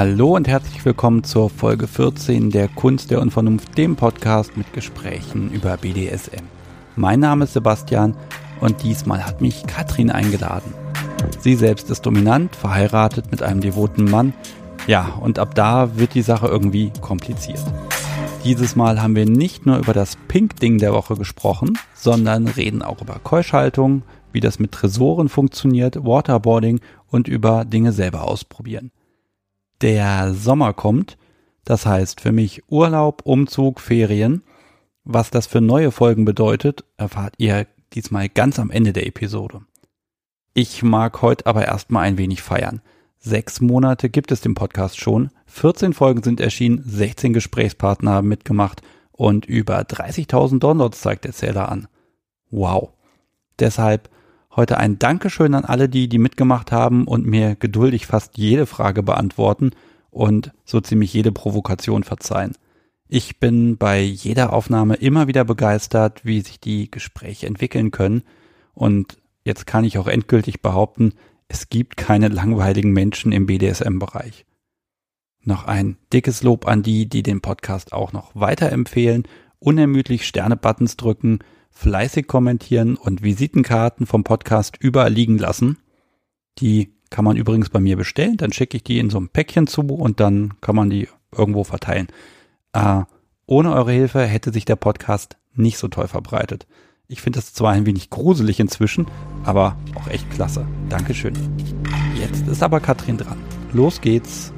Hallo und herzlich willkommen zur Folge 14 der Kunst der Unvernunft, dem Podcast mit Gesprächen über BDSM. Mein Name ist Sebastian und diesmal hat mich Katrin eingeladen. Sie selbst ist dominant, verheiratet mit einem devoten Mann. Ja, und ab da wird die Sache irgendwie kompliziert. Dieses Mal haben wir nicht nur über das Pink-Ding der Woche gesprochen, sondern reden auch über Keuschhaltung, wie das mit Tresoren funktioniert, Waterboarding und über Dinge selber ausprobieren. Der Sommer kommt, das heißt für mich Urlaub, Umzug, Ferien. Was das für neue Folgen bedeutet, erfahrt ihr diesmal ganz am Ende der Episode. Ich mag heute aber erstmal ein wenig feiern. Sechs Monate gibt es den Podcast schon, 14 Folgen sind erschienen, 16 Gesprächspartner haben mitgemacht und über 30.000 Downloads zeigt der Zähler an. Wow. Deshalb heute ein Dankeschön an alle die, die mitgemacht haben und mir geduldig fast jede Frage beantworten und so ziemlich jede Provokation verzeihen. Ich bin bei jeder Aufnahme immer wieder begeistert, wie sich die Gespräche entwickeln können und jetzt kann ich auch endgültig behaupten, es gibt keine langweiligen Menschen im BDSM-Bereich. Noch ein dickes Lob an die, die den Podcast auch noch weiterempfehlen, unermüdlich Sterne-Buttons drücken, fleißig kommentieren und Visitenkarten vom Podcast überall liegen lassen. Die kann man übrigens bei mir bestellen, dann schicke ich die in so ein Päckchen zu und dann kann man die irgendwo verteilen. Äh, ohne eure Hilfe hätte sich der Podcast nicht so toll verbreitet. Ich finde das zwar ein wenig gruselig inzwischen, aber auch echt klasse. Dankeschön. Jetzt ist aber Katrin dran. Los geht's.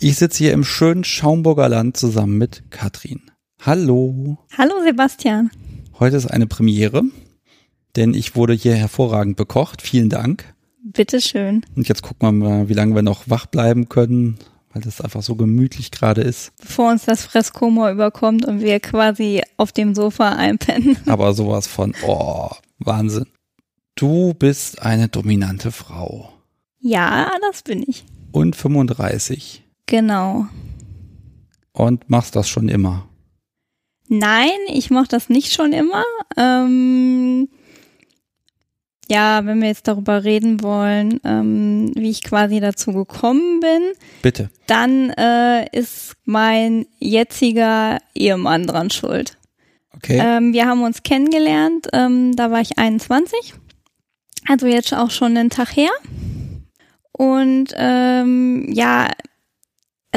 Ich sitze hier im schönen Schaumburger Land zusammen mit Katrin. Hallo. Hallo Sebastian. Heute ist eine Premiere, denn ich wurde hier hervorragend bekocht. Vielen Dank. Bitteschön. Und jetzt gucken wir mal, wie lange wir noch wach bleiben können, weil das einfach so gemütlich gerade ist. Bevor uns das Fresskoma überkommt und wir quasi auf dem Sofa einpennen. Aber sowas von, oh, Wahnsinn. Du bist eine dominante Frau. Ja, das bin ich. Und 35. Genau. Und machst das schon immer? Nein, ich mache das nicht schon immer. Ähm, ja, wenn wir jetzt darüber reden wollen, ähm, wie ich quasi dazu gekommen bin. Bitte. Dann äh, ist mein jetziger Ehemann dran schuld. Okay. Ähm, wir haben uns kennengelernt, ähm, da war ich 21. Also jetzt auch schon einen Tag her. Und ähm, ja,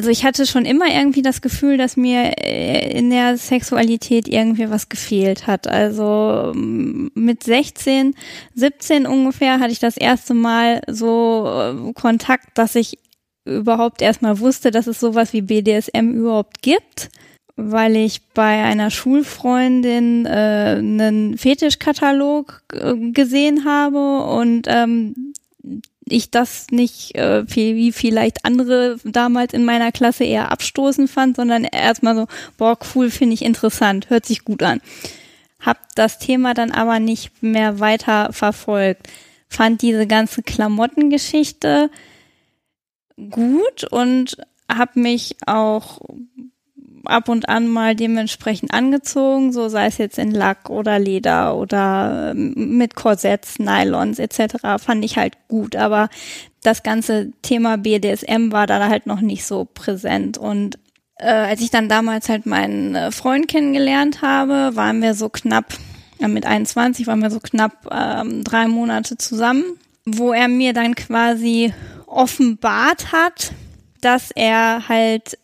also ich hatte schon immer irgendwie das Gefühl, dass mir äh, in der Sexualität irgendwie was gefehlt hat. Also mm, mit 16, 17 ungefähr hatte ich das erste Mal so äh, Kontakt, dass ich überhaupt erstmal wusste, dass es sowas wie BDSM überhaupt gibt, weil ich bei einer Schulfreundin äh, einen Fetischkatalog äh, gesehen habe und ähm, ich das nicht äh, wie vielleicht andere damals in meiner Klasse eher abstoßend fand, sondern erstmal so, boah, cool, finde ich interessant, hört sich gut an. Hab das Thema dann aber nicht mehr weiter verfolgt. Fand diese ganze Klamottengeschichte gut und habe mich auch ab und an mal dementsprechend angezogen, so sei es jetzt in Lack oder Leder oder ähm, mit Korsetts, Nylons etc. fand ich halt gut, aber das ganze Thema BDSM war da halt noch nicht so präsent und äh, als ich dann damals halt meinen äh, Freund kennengelernt habe, waren wir so knapp, äh, mit 21 waren wir so knapp ähm, drei Monate zusammen, wo er mir dann quasi offenbart hat, dass er halt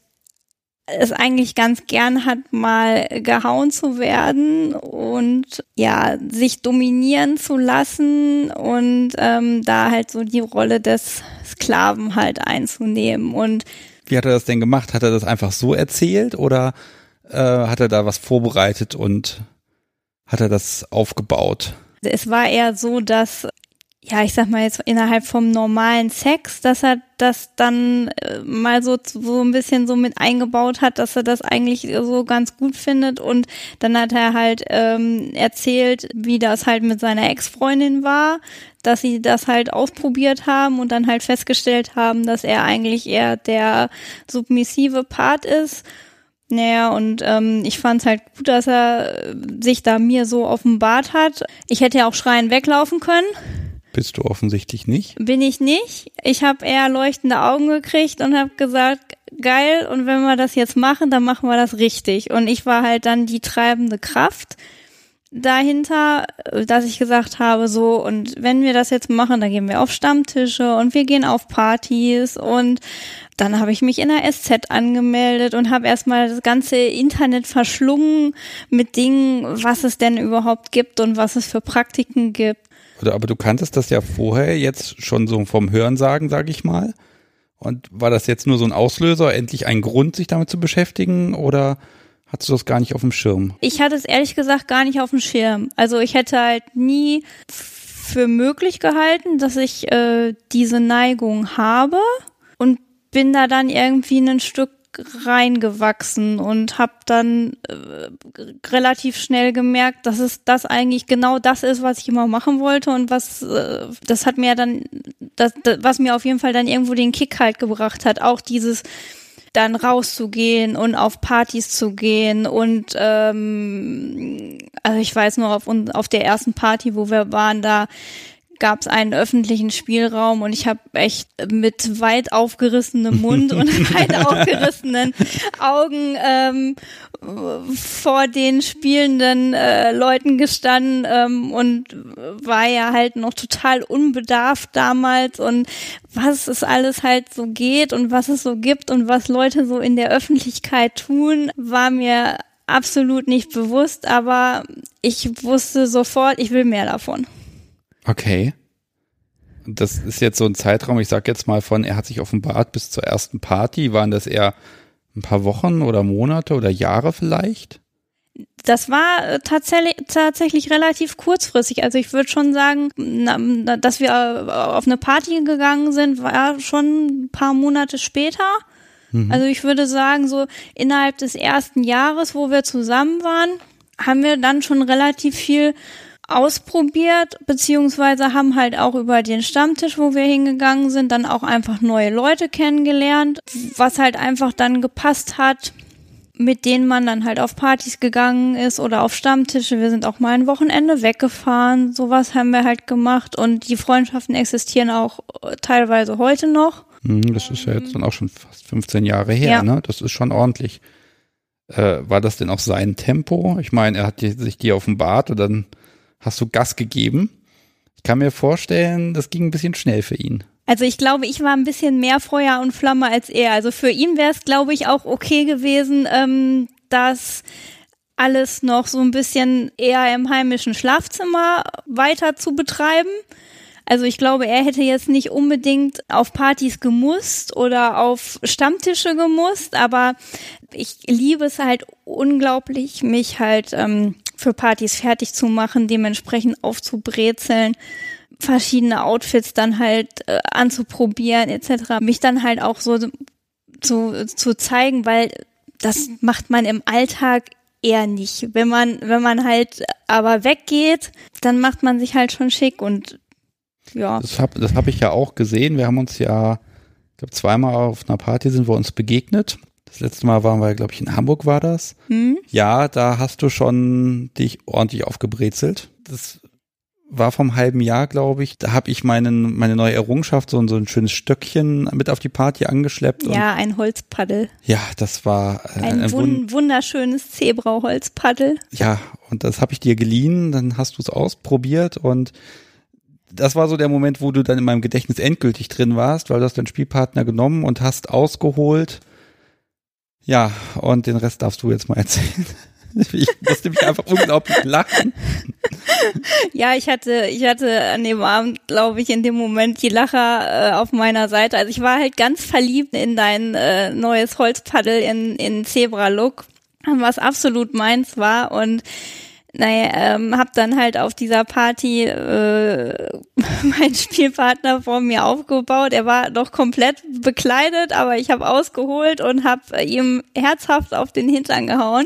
es eigentlich ganz gern hat, mal gehauen zu werden und ja, sich dominieren zu lassen und ähm, da halt so die Rolle des Sklaven halt einzunehmen. Und wie hat er das denn gemacht? Hat er das einfach so erzählt oder äh, hat er da was vorbereitet und hat er das aufgebaut? Es war eher so, dass ja, ich sag mal jetzt innerhalb vom normalen Sex, dass er das dann äh, mal so, so ein bisschen so mit eingebaut hat, dass er das eigentlich so ganz gut findet und dann hat er halt ähm, erzählt, wie das halt mit seiner Ex-Freundin war, dass sie das halt ausprobiert haben und dann halt festgestellt haben, dass er eigentlich eher der submissive Part ist. Naja, und ähm, ich fand es halt gut, dass er sich da mir so offenbart hat. Ich hätte ja auch schreien weglaufen können Bist du offensichtlich nicht. Bin ich nicht. Ich habe eher leuchtende Augen gekriegt und habe gesagt, geil, und wenn wir das jetzt machen, dann machen wir das richtig. Und ich war halt dann die treibende Kraft dahinter, dass ich gesagt habe, so, und wenn wir das jetzt machen, dann gehen wir auf Stammtische und wir gehen auf Partys und dann habe ich mich in der SZ angemeldet und habe erstmal das ganze Internet verschlungen mit Dingen, was es denn überhaupt gibt und was es für Praktiken gibt. Aber du kanntest das ja vorher jetzt schon so vom Hörensagen, sage ich mal. Und war das jetzt nur so ein Auslöser, endlich ein Grund, sich damit zu beschäftigen oder Hattest du das gar nicht auf dem Schirm? Ich hatte es ehrlich gesagt gar nicht auf dem Schirm. Also ich hätte halt nie für möglich gehalten, dass ich äh, diese Neigung habe und bin da dann irgendwie ein Stück reingewachsen und habe dann äh, relativ schnell gemerkt, dass es das eigentlich genau das ist, was ich immer machen wollte und was äh, das hat mir dann das, das was mir auf jeden Fall dann irgendwo den Kick halt gebracht hat, auch dieses dann rauszugehen und auf Partys zu gehen und ähm, also ich weiß noch auf, auf der ersten Party, wo wir waren, da gab es einen öffentlichen Spielraum und ich habe echt mit weit aufgerissenem Mund und weit aufgerissenen Augen ähm, vor den spielenden äh, Leuten gestanden ähm, und war ja halt noch total unbedarft damals und was es alles halt so geht und was es so gibt und was Leute so in der Öffentlichkeit tun, war mir absolut nicht bewusst, aber ich wusste sofort, ich will mehr davon. Okay. Das ist jetzt so ein Zeitraum, ich sag jetzt mal von, er hat sich offenbart bis zur ersten Party. Waren das eher ein paar Wochen oder Monate oder Jahre vielleicht? Das war äh, tatsächlich, tatsächlich relativ kurzfristig. Also ich würde schon sagen, dass wir äh, auf eine Party gegangen sind, war schon ein paar Monate später. Mhm. Also ich würde sagen, so innerhalb des ersten Jahres, wo wir zusammen waren, haben wir dann schon relativ viel ausprobiert, beziehungsweise haben halt auch über den Stammtisch, wo wir hingegangen sind, dann auch einfach neue Leute kennengelernt, was halt einfach dann gepasst hat, mit denen man dann halt auf Partys gegangen ist oder auf Stammtische. Wir sind auch mal ein Wochenende weggefahren. Sowas haben wir halt gemacht und die Freundschaften existieren auch äh, teilweise heute noch. Hm, das ist ja jetzt dann auch schon fast 15 Jahre her, ja. ne? Das ist schon ordentlich. Äh, war das denn auch sein Tempo? Ich meine, er hat sich die offenbart und dann hast du Gas gegeben. Ich kann mir vorstellen, das ging ein bisschen schnell für ihn. Also ich glaube, ich war ein bisschen mehr Feuer und Flamme als er. Also für ihn wäre es, glaube ich, auch okay gewesen, ähm, dass alles noch so ein bisschen eher im heimischen Schlafzimmer weiter zu betreiben. Also ich glaube, er hätte jetzt nicht unbedingt auf Partys gemusst oder auf Stammtische gemusst, aber ich liebe es halt unglaublich, mich halt ähm, für Partys fertig zu machen, dementsprechend aufzubrezeln, verschiedene Outfits dann halt äh, anzuprobieren etc. Mich dann halt auch so zu, zu zeigen, weil das macht man im Alltag eher nicht. Wenn man, wenn man halt aber weggeht, dann macht man sich halt schon schick und ja. Das habe das hab ich ja auch gesehen. Wir haben uns ja, ich glaube, zweimal auf einer Party sind wir uns begegnet. Das letzte Mal waren wir, glaube ich, in Hamburg war das. Hm? Ja, da hast du schon dich ordentlich aufgebrezelt. Das war vom halben Jahr, glaube ich. Da habe ich meinen, meine neue Errungenschaft, so, so ein schönes Stöckchen mit auf die Party angeschleppt. Ja, ein Holzpaddel. Ja, das war äh, ein, ein wun wunderschönes Zebra-Holzpaddel. Ja, und das habe ich dir geliehen, dann hast du es ausprobiert und das war so der Moment, wo du dann in meinem Gedächtnis endgültig drin warst, weil du hast deinen Spielpartner genommen und hast ausgeholt ja, und den Rest darfst du jetzt mal erzählen. Ich musste mich einfach unglaublich lachen. Ja, ich hatte, ich hatte an dem Abend, glaube ich, in dem Moment die Lacher äh, auf meiner Seite. Also ich war halt ganz verliebt in dein äh, neues Holzpaddel in, in Zebra-Look, was absolut meins war und naja, ähm, hab dann halt auf dieser Party äh, meinen Spielpartner vor mir aufgebaut. Er war noch komplett bekleidet, aber ich habe ausgeholt und habe ihm herzhaft auf den Hintern gehauen.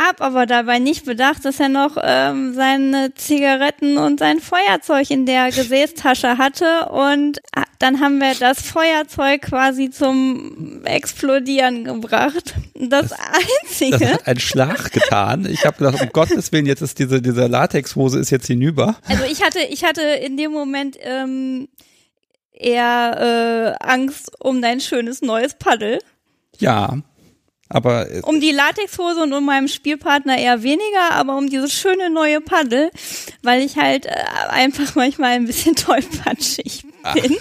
Hab aber dabei nicht bedacht, dass er noch ähm, seine Zigaretten und sein Feuerzeug in der Gesäßtasche hatte und ah, dann haben wir das Feuerzeug quasi zum Explodieren gebracht. Das, das Einzige. Das hat einen Schlag getan. Ich habe gedacht, um Gottes Willen, jetzt ist diese diese Latexhose ist jetzt hinüber. Also ich hatte ich hatte in dem Moment ähm, eher äh, Angst um dein schönes neues Paddel. Ja, aber um die Latexhose und um meinem Spielpartner eher weniger, aber um dieses schöne neue Paddel, weil ich halt äh, einfach manchmal ein bisschen tollpatschig bin.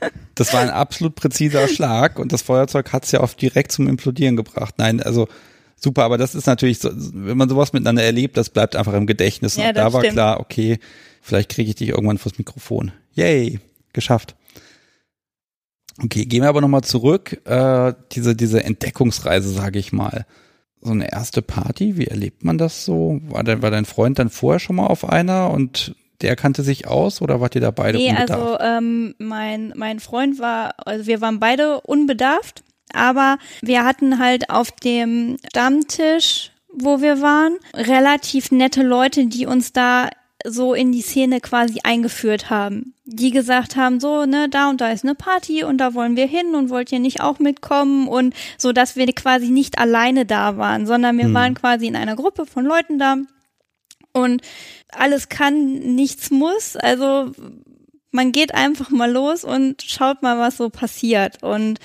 Ach, das war ein absolut präziser Schlag und das Feuerzeug hat es ja auch direkt zum Implodieren gebracht. Nein, also super, aber das ist natürlich so, wenn man sowas miteinander erlebt, das bleibt einfach im Gedächtnis. Ja, und da war stimmt. klar, okay, vielleicht kriege ich dich irgendwann vors Mikrofon. Yay, geschafft. Okay, gehen wir aber nochmal zurück. Äh, diese, diese Entdeckungsreise, sage ich mal. So eine erste Party, wie erlebt man das so? War, dein, war dein Freund dann vorher schon mal auf einer und der kannte sich aus oder wart ihr da beide nee, unbedarft? also ähm, mein, mein Freund war, also wir waren beide unbedarft, aber wir hatten halt auf dem Stammtisch, wo wir waren, relativ nette Leute, die uns da so in die Szene quasi eingeführt haben. Die gesagt haben, so, ne, da und da ist eine Party und da wollen wir hin und wollt ihr nicht auch mitkommen und so, dass wir quasi nicht alleine da waren, sondern wir hm. waren quasi in einer Gruppe von Leuten da und alles kann, nichts muss. Also man geht einfach mal los und schaut mal, was so passiert und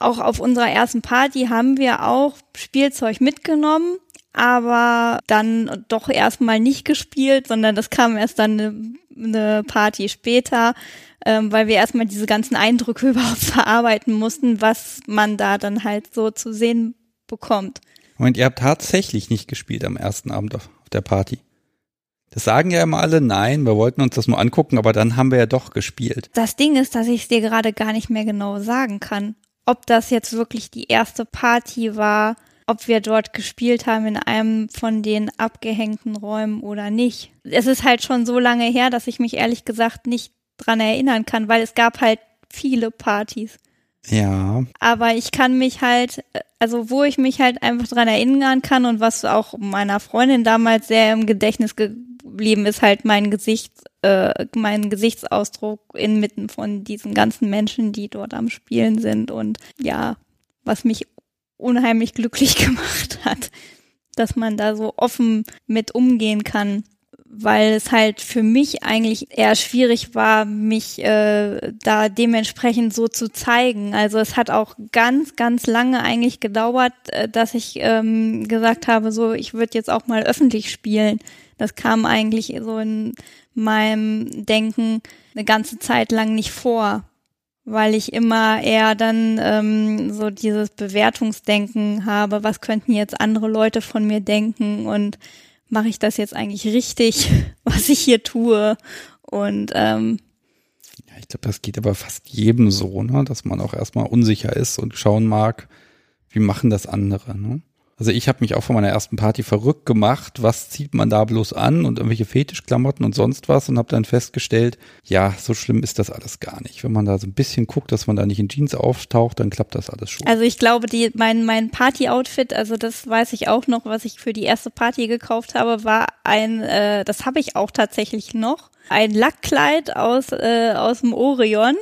auch auf unserer ersten Party haben wir auch Spielzeug mitgenommen aber dann doch erstmal nicht gespielt, sondern das kam erst dann eine, eine Party später, ähm, weil wir erstmal diese ganzen Eindrücke überhaupt verarbeiten mussten, was man da dann halt so zu sehen bekommt. Moment, ihr habt tatsächlich nicht gespielt am ersten Abend auf, auf der Party. Das sagen ja immer alle, nein, wir wollten uns das nur angucken, aber dann haben wir ja doch gespielt. Das Ding ist, dass ich es dir gerade gar nicht mehr genau sagen kann, ob das jetzt wirklich die erste Party war, ob wir dort gespielt haben in einem von den abgehängten Räumen oder nicht. Es ist halt schon so lange her, dass ich mich ehrlich gesagt nicht dran erinnern kann, weil es gab halt viele Partys. Ja. Aber ich kann mich halt, also wo ich mich halt einfach dran erinnern kann und was auch meiner Freundin damals sehr im Gedächtnis geblieben ist, halt mein Gesicht, äh, mein Gesichtsausdruck inmitten von diesen ganzen Menschen, die dort am Spielen sind und ja, was mich unheimlich glücklich gemacht hat, dass man da so offen mit umgehen kann, weil es halt für mich eigentlich eher schwierig war, mich äh, da dementsprechend so zu zeigen. Also es hat auch ganz, ganz lange eigentlich gedauert, äh, dass ich ähm, gesagt habe, so ich würde jetzt auch mal öffentlich spielen. Das kam eigentlich so in meinem Denken eine ganze Zeit lang nicht vor weil ich immer eher dann ähm, so dieses Bewertungsdenken habe, was könnten jetzt andere Leute von mir denken und mache ich das jetzt eigentlich richtig, was ich hier tue und ähm, ja, ich glaube, das geht aber fast jedem so, ne, dass man auch erstmal unsicher ist und schauen mag, wie machen das andere, ne? Also ich habe mich auch von meiner ersten Party verrückt gemacht, was zieht man da bloß an und irgendwelche Fetischklamotten und sonst was und habe dann festgestellt, ja, so schlimm ist das alles gar nicht. Wenn man da so ein bisschen guckt, dass man da nicht in Jeans auftaucht, dann klappt das alles schon. Also ich glaube, die, mein, mein Party-Outfit, also das weiß ich auch noch, was ich für die erste Party gekauft habe, war ein, äh, das habe ich auch tatsächlich noch, ein Lackkleid aus, äh, aus dem Orion.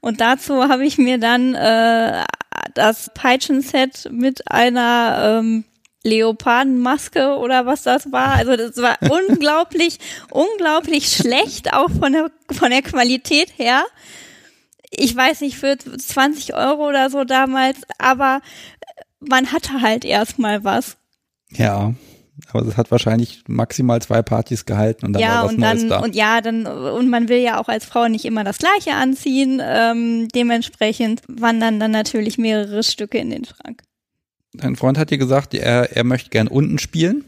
Und dazu habe ich mir dann äh, das Peitschenset mit einer ähm, Leopardenmaske oder was das war. Also das war unglaublich, unglaublich schlecht, auch von der, von der Qualität her. Ich weiß nicht, für 20 Euro oder so damals, aber man hatte halt erstmal was. Ja. Aber es hat wahrscheinlich maximal zwei Partys gehalten und dann ja, war was und Neues da. Und ja, dann, und man will ja auch als Frau nicht immer das Gleiche anziehen. Ähm, dementsprechend wandern dann natürlich mehrere Stücke in den Schrank. Dein Freund hat dir gesagt, er, er möchte gern unten spielen.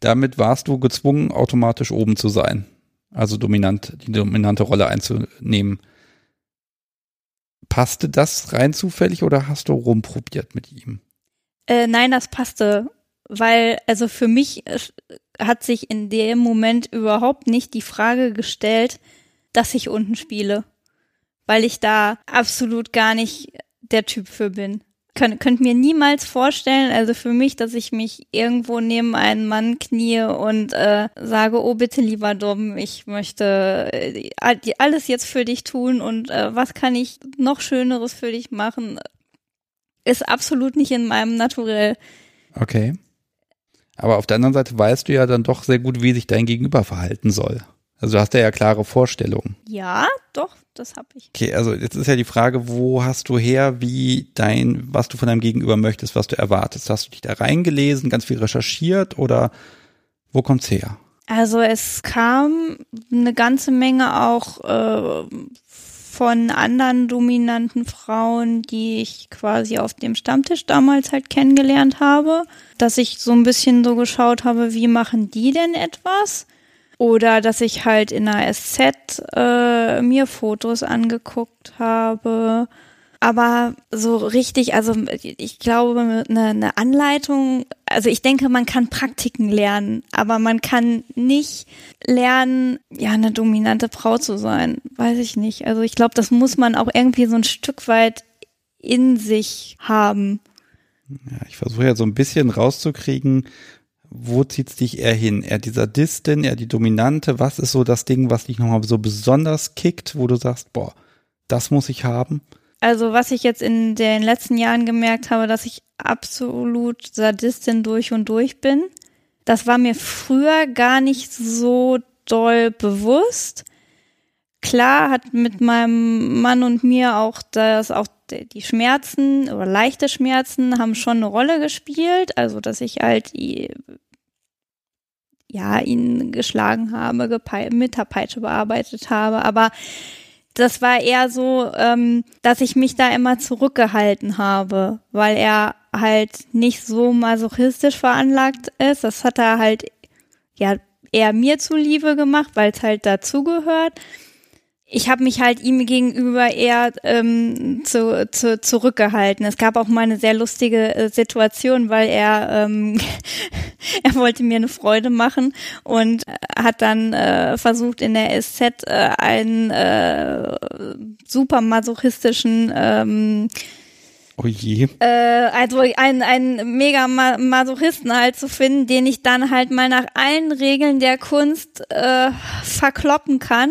Damit warst du gezwungen, automatisch oben zu sein. Also dominant, die dominante Rolle einzunehmen. Passte das rein zufällig oder hast du rumprobiert mit ihm? Äh, nein, das passte weil also für mich äh, hat sich in dem Moment überhaupt nicht die Frage gestellt, dass ich unten spiele, weil ich da absolut gar nicht der Typ für bin. Könnt, könnt mir niemals vorstellen, also für mich, dass ich mich irgendwo neben einen Mann knie und äh, sage, oh bitte lieber Dom, ich möchte äh, alles jetzt für dich tun und äh, was kann ich noch Schöneres für dich machen, ist absolut nicht in meinem Naturell. Okay. Aber auf der anderen Seite weißt du ja dann doch sehr gut, wie sich dein Gegenüber verhalten soll. Also du hast ja, klare Vorstellungen. Ja, doch, das habe ich. Okay, also jetzt ist ja die Frage, wo hast du her, wie dein, was du von deinem Gegenüber möchtest, was du erwartest? Hast du dich da reingelesen, ganz viel recherchiert oder wo kommt's her? Also es kam eine ganze Menge auch äh, von anderen dominanten Frauen, die ich quasi auf dem Stammtisch damals halt kennengelernt habe, dass ich so ein bisschen so geschaut habe, wie machen die denn etwas? Oder dass ich halt in der SZ äh, mir Fotos angeguckt habe. Aber so richtig, also ich glaube, eine, eine Anleitung, also ich denke, man kann Praktiken lernen, aber man kann nicht lernen, ja, eine dominante Frau zu sein. Weiß ich nicht. Also ich glaube, das muss man auch irgendwie so ein Stück weit in sich haben. Ja, ich versuche ja so ein bisschen rauszukriegen, wo zieht's dich eher hin? Eher die Sadistin, eher die Dominante? Was ist so das Ding, was dich nochmal so besonders kickt, wo du sagst, boah, das muss ich haben? Also was ich jetzt in den letzten Jahren gemerkt habe, dass ich absolut Sadistin durch und durch bin. Das war mir früher gar nicht so doll bewusst. Klar hat mit meinem Mann und mir auch das auch die Schmerzen oder leichte Schmerzen haben schon eine Rolle gespielt. Also, dass ich halt ja, ihn geschlagen habe, mit der Peitsche bearbeitet habe. Aber das war eher so, ähm, dass ich mich da immer zurückgehalten habe, weil er halt nicht so masochistisch veranlagt ist. Das hat er halt ja eher mir zuliebe gemacht, weil es halt dazugehört ich habe mich halt ihm gegenüber eher ähm, zu, zu, zurückgehalten. Es gab auch mal eine sehr lustige äh, Situation, weil er ähm, er wollte mir eine Freude machen und hat dann äh, versucht in der SZ äh, einen äh, super masochistischen ähm, Oh je. Äh, also einen, einen mega Masochisten halt zu finden, den ich dann halt mal nach allen Regeln der Kunst äh, verkloppen kann.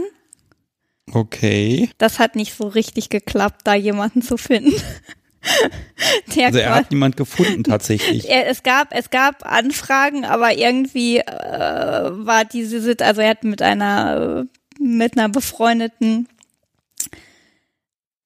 Okay. Das hat nicht so richtig geklappt, da jemanden zu finden. also er hat niemand gefunden tatsächlich. Es gab es gab Anfragen, aber irgendwie äh, war diese also er hat mit einer mit einer befreundeten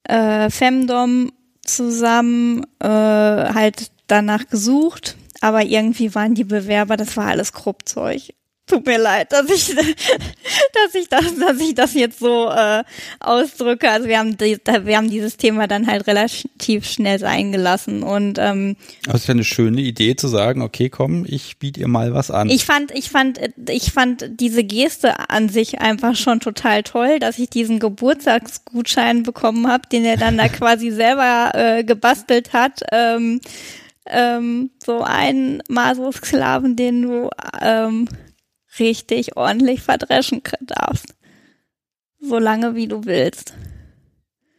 äh, Femdom zusammen äh, halt danach gesucht, aber irgendwie waren die Bewerber, das war alles Kruppzeug. Tut mir leid, dass ich, dass ich das, dass ich das jetzt so äh, ausdrücke. Also wir haben, die, wir haben dieses Thema dann halt relativ schnell sein gelassen und ähm, das ist ja eine schöne Idee zu sagen, okay, komm, ich biete ihr mal was an. Ich fand, ich fand, ich fand diese Geste an sich einfach schon total toll, dass ich diesen Geburtstagsgutschein bekommen habe, den er dann da quasi selber äh, gebastelt hat. Ähm, ähm, so einen Maso-Sklaven, den du ähm, richtig ordentlich verdreschen darfst. So lange wie du willst.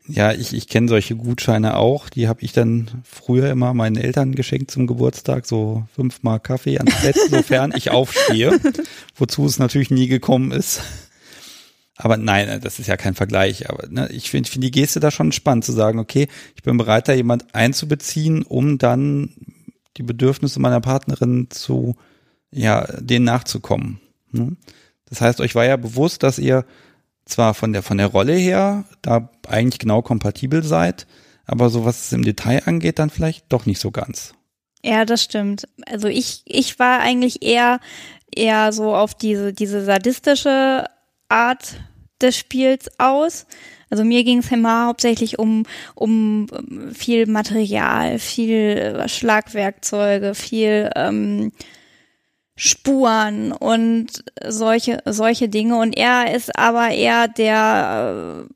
Ja, ich, ich kenne solche Gutscheine auch. Die habe ich dann früher immer meinen Eltern geschenkt zum Geburtstag. So fünfmal Kaffee ans Bett, sofern ich aufstehe. Wozu es natürlich nie gekommen ist. Aber nein, das ist ja kein Vergleich. Aber ne, ich finde find die Geste da schon spannend zu sagen, okay, ich bin bereit, da jemand einzubeziehen, um dann die Bedürfnisse meiner Partnerin zu, ja, denen nachzukommen. Ne? Das heißt, euch war ja bewusst, dass ihr zwar von der, von der Rolle her da eigentlich genau kompatibel seid, aber so was es im Detail angeht, dann vielleicht doch nicht so ganz. Ja, das stimmt. Also ich, ich war eigentlich eher, eher so auf diese, diese sadistische Art des Spiels aus. Also mir ging es immer hauptsächlich um, um viel Material, viel Schlagwerkzeuge, viel ähm, Spuren und solche, solche Dinge. Und er ist aber eher der,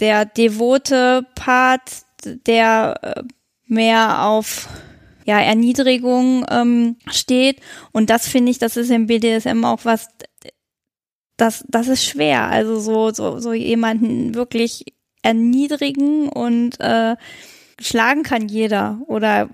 der devote Part, der äh, mehr auf ja, Erniedrigung ähm, steht. Und das finde ich, das ist im BDSM auch was, das, das ist schwer. Also so, so, so jemanden wirklich erniedrigen und äh, schlagen kann jeder oder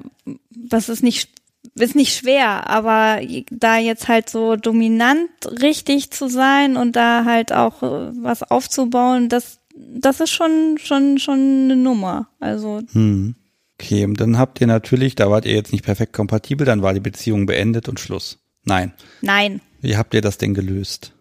was ist nicht ist nicht schwer, aber da jetzt halt so dominant richtig zu sein und da halt auch äh, was aufzubauen, das das ist schon schon schon eine Nummer. Also hm. Okay, und dann habt ihr natürlich, da wart ihr jetzt nicht perfekt kompatibel, dann war die Beziehung beendet und Schluss. Nein. Nein. Wie habt ihr das denn gelöst?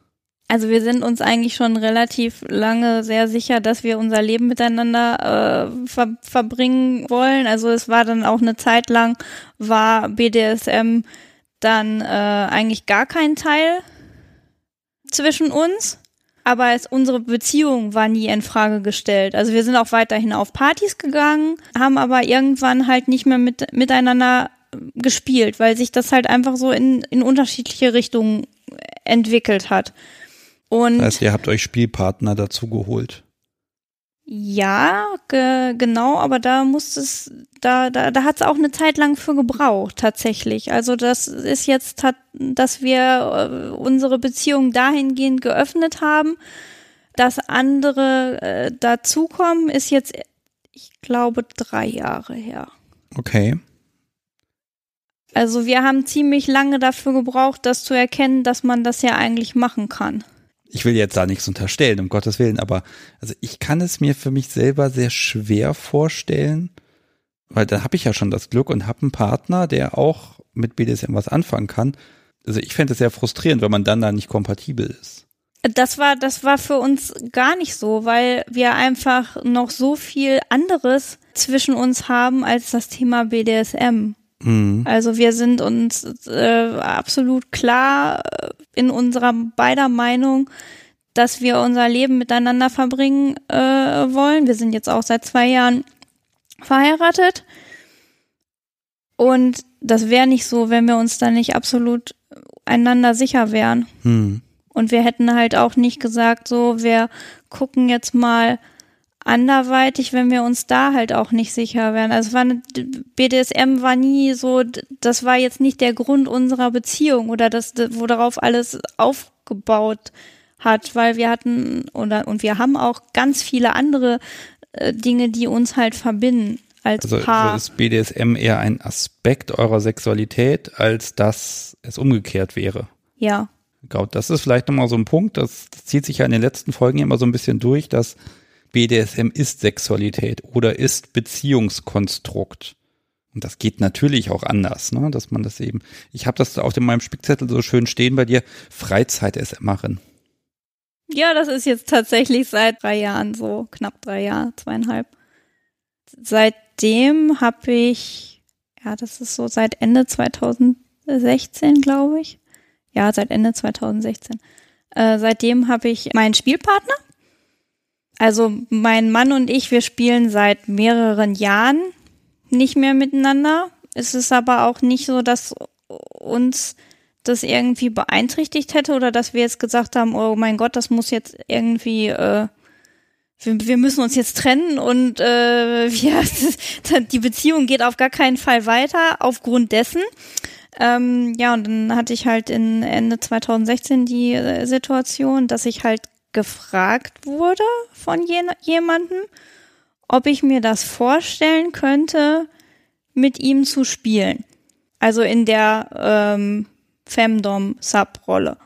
Also wir sind uns eigentlich schon relativ lange sehr sicher, dass wir unser Leben miteinander äh, ver verbringen wollen. Also es war dann auch eine Zeit lang, war BDSM dann äh, eigentlich gar kein Teil zwischen uns. Aber es, unsere Beziehung war nie in Frage gestellt. Also wir sind auch weiterhin auf Partys gegangen, haben aber irgendwann halt nicht mehr mit, miteinander gespielt, weil sich das halt einfach so in, in unterschiedliche Richtungen entwickelt hat. Und das heißt, ihr habt euch Spielpartner dazu geholt. Ja, ge genau, aber da muss es, da, da, da hat es auch eine Zeit lang für gebraucht, tatsächlich. Also das ist jetzt, hat, dass wir äh, unsere Beziehung dahingehend geöffnet haben, dass andere äh, dazukommen, ist jetzt, ich glaube, drei Jahre her. Okay. Also wir haben ziemlich lange dafür gebraucht, das zu erkennen, dass man das ja eigentlich machen kann ich will jetzt da nichts unterstellen, um Gottes Willen, aber also ich kann es mir für mich selber sehr schwer vorstellen, weil da habe ich ja schon das Glück und habe einen Partner, der auch mit BDSM was anfangen kann. Also ich fände es sehr frustrierend, wenn man dann da nicht kompatibel ist. Das war, das war für uns gar nicht so, weil wir einfach noch so viel anderes zwischen uns haben als das Thema BDSM. Mhm. Also wir sind uns äh, absolut klar in unserer beider Meinung, dass wir unser Leben miteinander verbringen äh, wollen. Wir sind jetzt auch seit zwei Jahren verheiratet. Und das wäre nicht so, wenn wir uns da nicht absolut einander sicher wären. Mhm. Und wir hätten halt auch nicht gesagt, so, wir gucken jetzt mal, anderweitig, wenn wir uns da halt auch nicht sicher wären. Also war eine, BDSM war nie so, das war jetzt nicht der Grund unserer Beziehung oder das, wo darauf alles aufgebaut hat, weil wir hatten oder und wir haben auch ganz viele andere äh, Dinge, die uns halt verbinden als also, Paar. Also ist BDSM eher ein Aspekt eurer Sexualität, als dass es umgekehrt wäre. Ja. Ich glaube, das ist vielleicht nochmal so ein Punkt, das, das zieht sich ja in den letzten Folgen immer so ein bisschen durch, dass BDSM ist Sexualität oder ist Beziehungskonstrukt. Und das geht natürlich auch anders, ne? dass man das eben, ich habe das auf meinem Spickzettel so schön stehen bei dir, Freizeit-SM-Marin. Ja, das ist jetzt tatsächlich seit drei Jahren so, knapp drei Jahre, zweieinhalb. Seitdem habe ich, ja, das ist so seit Ende 2016, glaube ich. Ja, seit Ende 2016. Äh, seitdem habe ich meinen Spielpartner, also mein Mann und ich, wir spielen seit mehreren Jahren nicht mehr miteinander. Es ist aber auch nicht so, dass uns das irgendwie beeinträchtigt hätte oder dass wir jetzt gesagt haben, oh mein Gott, das muss jetzt irgendwie, äh, wir, wir müssen uns jetzt trennen und äh, wir, die Beziehung geht auf gar keinen Fall weiter aufgrund dessen. Ähm, ja, und dann hatte ich halt in Ende 2016 die äh, Situation, dass ich halt gefragt wurde von jemandem, ob ich mir das vorstellen könnte, mit ihm zu spielen. Also in der ähm, Femdom-Sub-Rolle.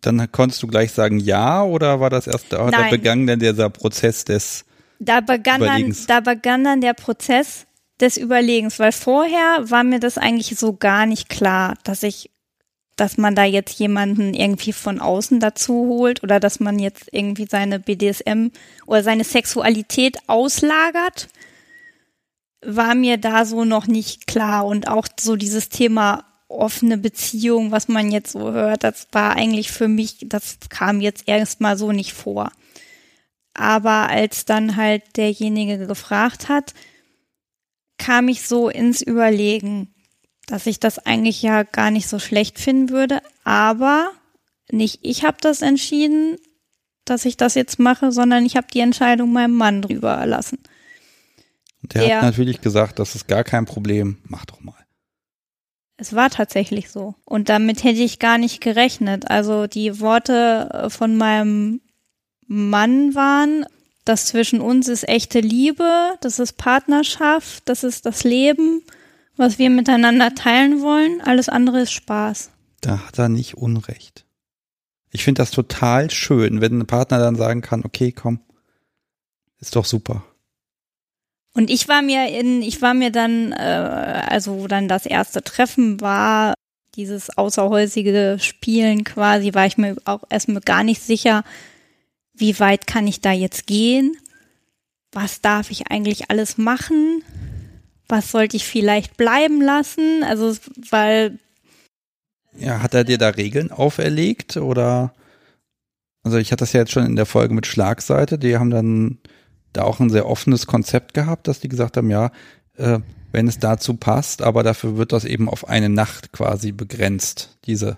Dann konntest du gleich sagen ja oder war das erst, da, da begann dann dieser Prozess des da begann Überlegens? Dann, da begann dann der Prozess des Überlegens, weil vorher war mir das eigentlich so gar nicht klar, dass ich dass man da jetzt jemanden irgendwie von außen dazu holt oder dass man jetzt irgendwie seine BDSM oder seine Sexualität auslagert, war mir da so noch nicht klar. Und auch so dieses Thema offene Beziehung, was man jetzt so hört, das war eigentlich für mich, das kam jetzt erstmal so nicht vor. Aber als dann halt derjenige gefragt hat, kam ich so ins Überlegen, dass ich das eigentlich ja gar nicht so schlecht finden würde, aber nicht ich habe das entschieden, dass ich das jetzt mache, sondern ich habe die Entscheidung meinem Mann drüber erlassen. Der, der hat natürlich gesagt, das ist gar kein Problem, mach doch mal. Es war tatsächlich so. Und damit hätte ich gar nicht gerechnet. Also die Worte äh, von meinem Mann waren, das zwischen uns ist echte Liebe, das ist Partnerschaft, das ist das Leben, was wir miteinander teilen wollen. Alles andere ist Spaß. Da hat er nicht Unrecht. Ich finde das total schön, wenn ein Partner dann sagen kann, okay, komm, ist doch super. Und ich war mir in, ich war mir dann, äh, also wo dann das erste Treffen war, dieses außerhäusige Spielen quasi, war ich mir auch erstmal gar nicht sicher, wie weit kann ich da jetzt gehen? Was darf ich eigentlich alles machen? Was sollte ich vielleicht bleiben lassen? Also, weil ja, hat er dir da Regeln auferlegt oder? Also ich hatte das ja jetzt schon in der Folge mit Schlagseite. Die haben dann da auch ein sehr offenes Konzept gehabt, dass die gesagt haben, ja, äh, wenn es dazu passt, aber dafür wird das eben auf eine Nacht quasi begrenzt, diese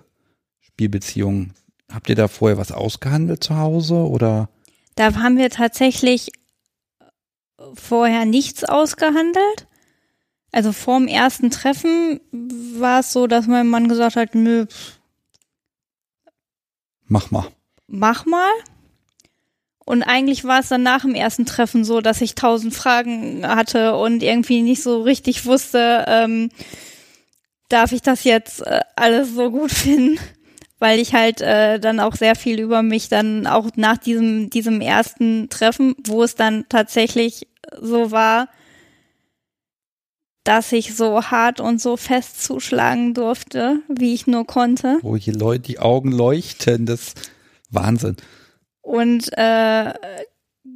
Spielbeziehung. Habt ihr da vorher was ausgehandelt zu Hause oder? Da haben wir tatsächlich vorher nichts ausgehandelt. Also vorm ersten Treffen war es so, dass mein Mann gesagt hat, nö. Mach mal. Mach mal. Und eigentlich war es dann nach dem ersten Treffen so, dass ich tausend Fragen hatte und irgendwie nicht so richtig wusste, ähm, darf ich das jetzt äh, alles so gut finden? Weil ich halt äh, dann auch sehr viel über mich dann auch nach diesem, diesem ersten Treffen, wo es dann tatsächlich so war, dass ich so hart und so fest zuschlagen durfte, wie ich nur konnte. Wo die Leute die Augen leuchten, das ist Wahnsinn. Und äh,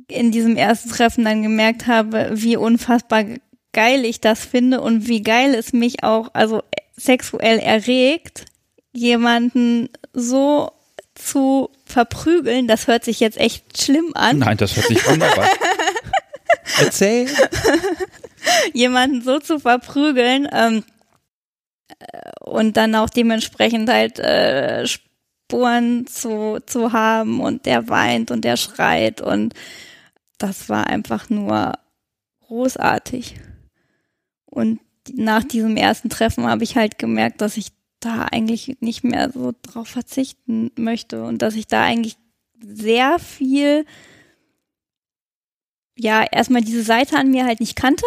in diesem ersten Treffen dann gemerkt habe, wie unfassbar geil ich das finde und wie geil es mich auch also sexuell erregt, jemanden so zu verprügeln, das hört sich jetzt echt schlimm an. Nein, das hört sich wunderbar. Erzähl. Jemanden so zu verprügeln ähm, äh, und dann auch dementsprechend halt äh, Spuren zu, zu haben und der weint und der schreit und das war einfach nur großartig. Und nach diesem ersten Treffen habe ich halt gemerkt, dass ich da eigentlich nicht mehr so drauf verzichten möchte und dass ich da eigentlich sehr viel, ja, erstmal diese Seite an mir halt nicht kannte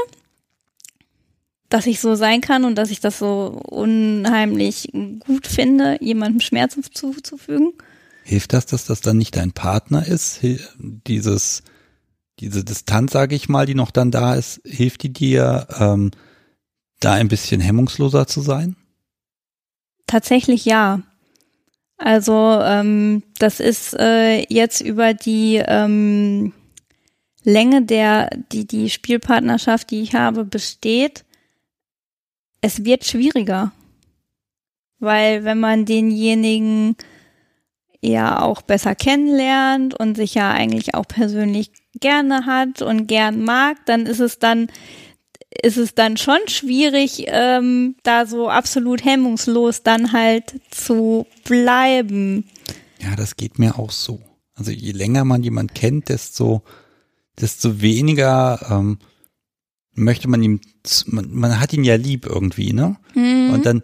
dass ich so sein kann und dass ich das so unheimlich gut finde, jemandem Schmerzen zuzufügen. Hilft das, dass das dann nicht dein Partner ist? Dieses, diese Distanz, sage ich mal, die noch dann da ist, hilft die dir, ähm, da ein bisschen hemmungsloser zu sein? Tatsächlich ja. Also ähm, das ist äh, jetzt über die ähm, Länge der, die die Spielpartnerschaft, die ich habe, besteht, es wird schwieriger. Weil wenn man denjenigen ja auch besser kennenlernt und sich ja eigentlich auch persönlich gerne hat und gern mag, dann ist es dann ist es dann schon schwierig, ähm, da so absolut hemmungslos dann halt zu bleiben. Ja, das geht mir auch so. Also je länger man jemand kennt, desto desto weniger ähm, möchte man ihm, man, man hat ihn ja lieb irgendwie, ne? Mhm. Und dann,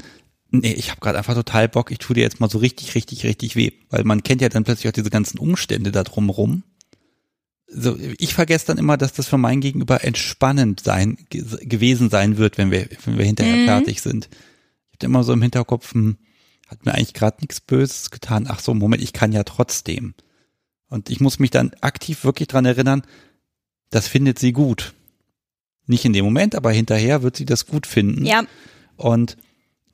nee, ich habe gerade einfach total Bock, ich tue dir jetzt mal so richtig, richtig, richtig weh. Weil man kennt ja dann plötzlich auch diese ganzen Umstände da drumrum. So, ich vergesse dann immer, dass das für mein Gegenüber entspannend sein gewesen sein wird, wenn wir, wenn wir hinterher mhm. fertig sind. Ich habe immer so im Hinterkopf, hm, hat mir eigentlich gerade nichts Böses getan. Ach so, Moment, ich kann ja trotzdem. Und ich muss mich dann aktiv wirklich dran erinnern, das findet sie gut. Nicht in dem Moment, aber hinterher wird sie das gut finden. Ja. Und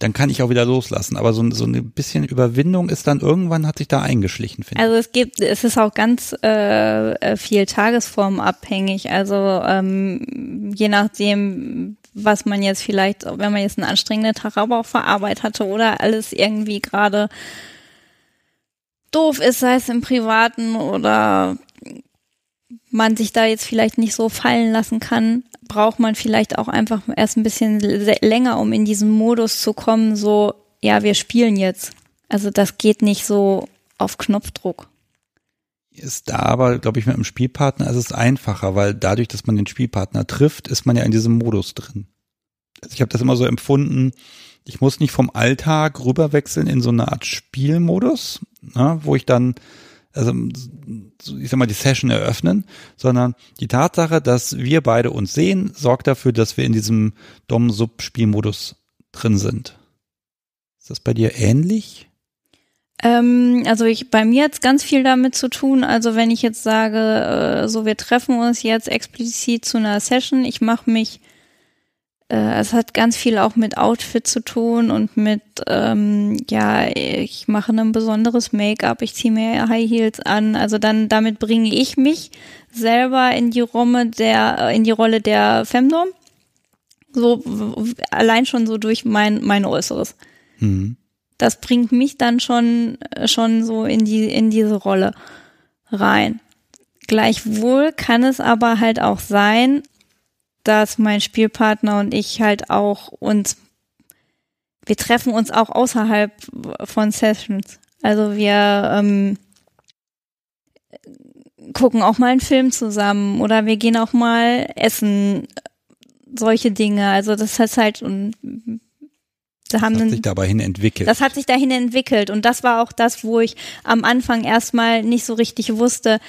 dann kann ich auch wieder loslassen. Aber so, so ein bisschen Überwindung ist dann irgendwann hat sich da eingeschlichen, finde ich. Also es gibt, es ist auch ganz äh, äh, viel tagesformabhängig. Also ähm, je nachdem, was man jetzt vielleicht, wenn man jetzt einen anstrengenden Tag aber auch verarbeitet hatte oder alles irgendwie gerade doof ist, sei es im Privaten oder man sich da jetzt vielleicht nicht so fallen lassen kann, braucht man vielleicht auch einfach erst ein bisschen länger, um in diesen Modus zu kommen, so, ja, wir spielen jetzt. Also das geht nicht so auf Knopfdruck. Ist da aber, glaube ich, mit einem Spielpartner ist es einfacher, weil dadurch, dass man den Spielpartner trifft, ist man ja in diesem Modus drin. Also ich habe das immer so empfunden, ich muss nicht vom Alltag rüberwechseln in so eine Art Spielmodus, ne, wo ich dann also ich sag mal, die Session eröffnen, sondern die Tatsache, dass wir beide uns sehen, sorgt dafür, dass wir in diesem Dom-Sub-Spielmodus drin sind. Ist das bei dir ähnlich? Ähm, also ich, bei mir es ganz viel damit zu tun. Also wenn ich jetzt sage, äh, so wir treffen uns jetzt explizit zu einer Session, ich mache mich äh, es hat ganz viel auch mit Outfit zu tun und mit, ähm, ja, ich mache ein besonderes Make-up, ich ziehe mir High Heels an. Also dann, damit bringe ich mich selber in die Rolle der, äh, in die Rolle der Femdom. So, allein schon so durch mein, mein Äußeres. Mhm. Das bringt mich dann schon, äh, schon so in die, in diese Rolle rein. Gleichwohl kann es aber halt auch sein, dass mein Spielpartner und ich halt auch uns, wir treffen uns auch außerhalb von Sessions. Also wir ähm, gucken auch mal einen Film zusammen oder wir gehen auch mal essen, solche Dinge. Also das heißt halt und da haben das hat sich dabei hin entwickelt. Das hat sich dahin entwickelt und das war auch das, wo ich am Anfang erstmal nicht so richtig wusste,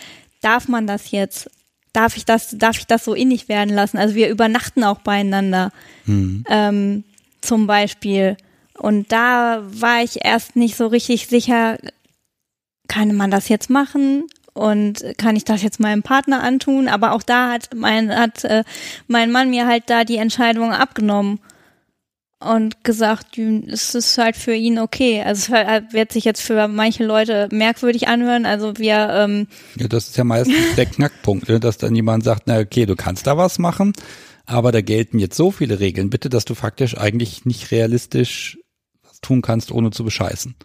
darf man das jetzt? Darf ich das, darf ich das so innig werden lassen? Also wir übernachten auch beieinander, mhm. ähm, zum Beispiel. Und da war ich erst nicht so richtig sicher, kann man das jetzt machen? Und kann ich das jetzt meinem Partner antun? Aber auch da hat mein, hat äh, mein Mann mir halt da die Entscheidung abgenommen und gesagt, es ist halt für ihn okay. Also es wird sich jetzt für manche Leute merkwürdig anhören. Also wir ähm ja, das ist ja meistens der Knackpunkt, ne? dass dann jemand sagt, na okay, du kannst da was machen, aber da gelten jetzt so viele Regeln, bitte, dass du faktisch eigentlich nicht realistisch was tun kannst, ohne zu bescheißen.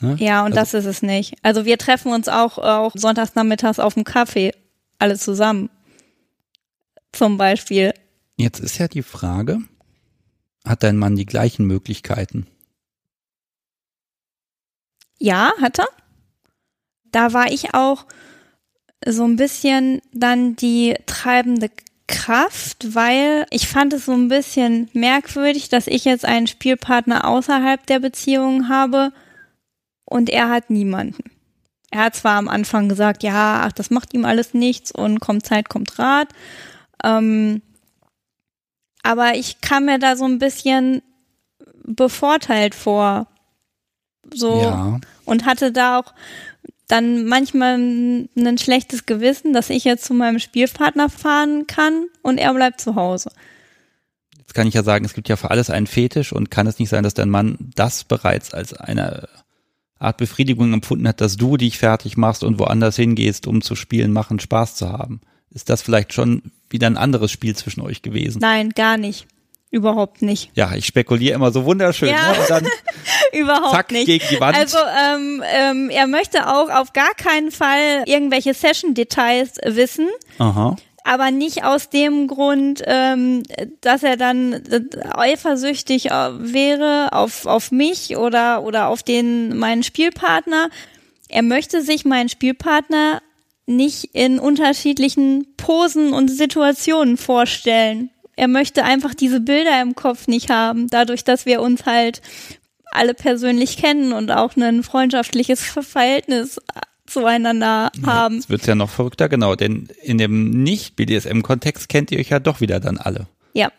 Ne? Ja, und also, das ist es nicht. Also wir treffen uns auch, auch sonntags nachmittags auf dem Kaffee, alle zusammen. Zum Beispiel. Jetzt ist ja die Frage, hat dein Mann die gleichen Möglichkeiten? Ja, hat er. Da war ich auch so ein bisschen dann die treibende Kraft, weil ich fand es so ein bisschen merkwürdig, dass ich jetzt einen Spielpartner außerhalb der Beziehung habe und er hat niemanden. Er hat zwar am Anfang gesagt, ja, ach, das macht ihm alles nichts und kommt Zeit, kommt Rat. Ähm, aber ich kam mir da so ein bisschen bevorteilt vor. So. Ja. Und hatte da auch dann manchmal ein schlechtes Gewissen, dass ich jetzt zu meinem Spielpartner fahren kann und er bleibt zu Hause. Jetzt kann ich ja sagen, es gibt ja für alles einen Fetisch und kann es nicht sein, dass dein Mann das bereits als eine Art Befriedigung empfunden hat, dass du dich fertig machst und woanders hingehst, um zu spielen, machen, Spaß zu haben. Ist das vielleicht schon wieder ein anderes Spiel zwischen euch gewesen. Nein, gar nicht. Überhaupt nicht. Ja, ich spekuliere immer so wunderschön. Ja. Ne? Und dann Überhaupt zack, nicht. gegen die Wand. Also ähm, ähm, er möchte auch auf gar keinen Fall irgendwelche Session-Details wissen. Aha. Aber nicht aus dem Grund, ähm, dass er dann eifersüchtig äh, wäre auf, auf mich oder, oder auf den meinen Spielpartner. Er möchte sich meinen Spielpartner nicht in unterschiedlichen Posen und Situationen vorstellen. Er möchte einfach diese Bilder im Kopf nicht haben, dadurch, dass wir uns halt alle persönlich kennen und auch ein freundschaftliches Verhältnis zueinander haben. Jetzt wird's ja noch verrückter, genau, denn in dem Nicht-BDSM-Kontext kennt ihr euch ja doch wieder dann alle. Ja.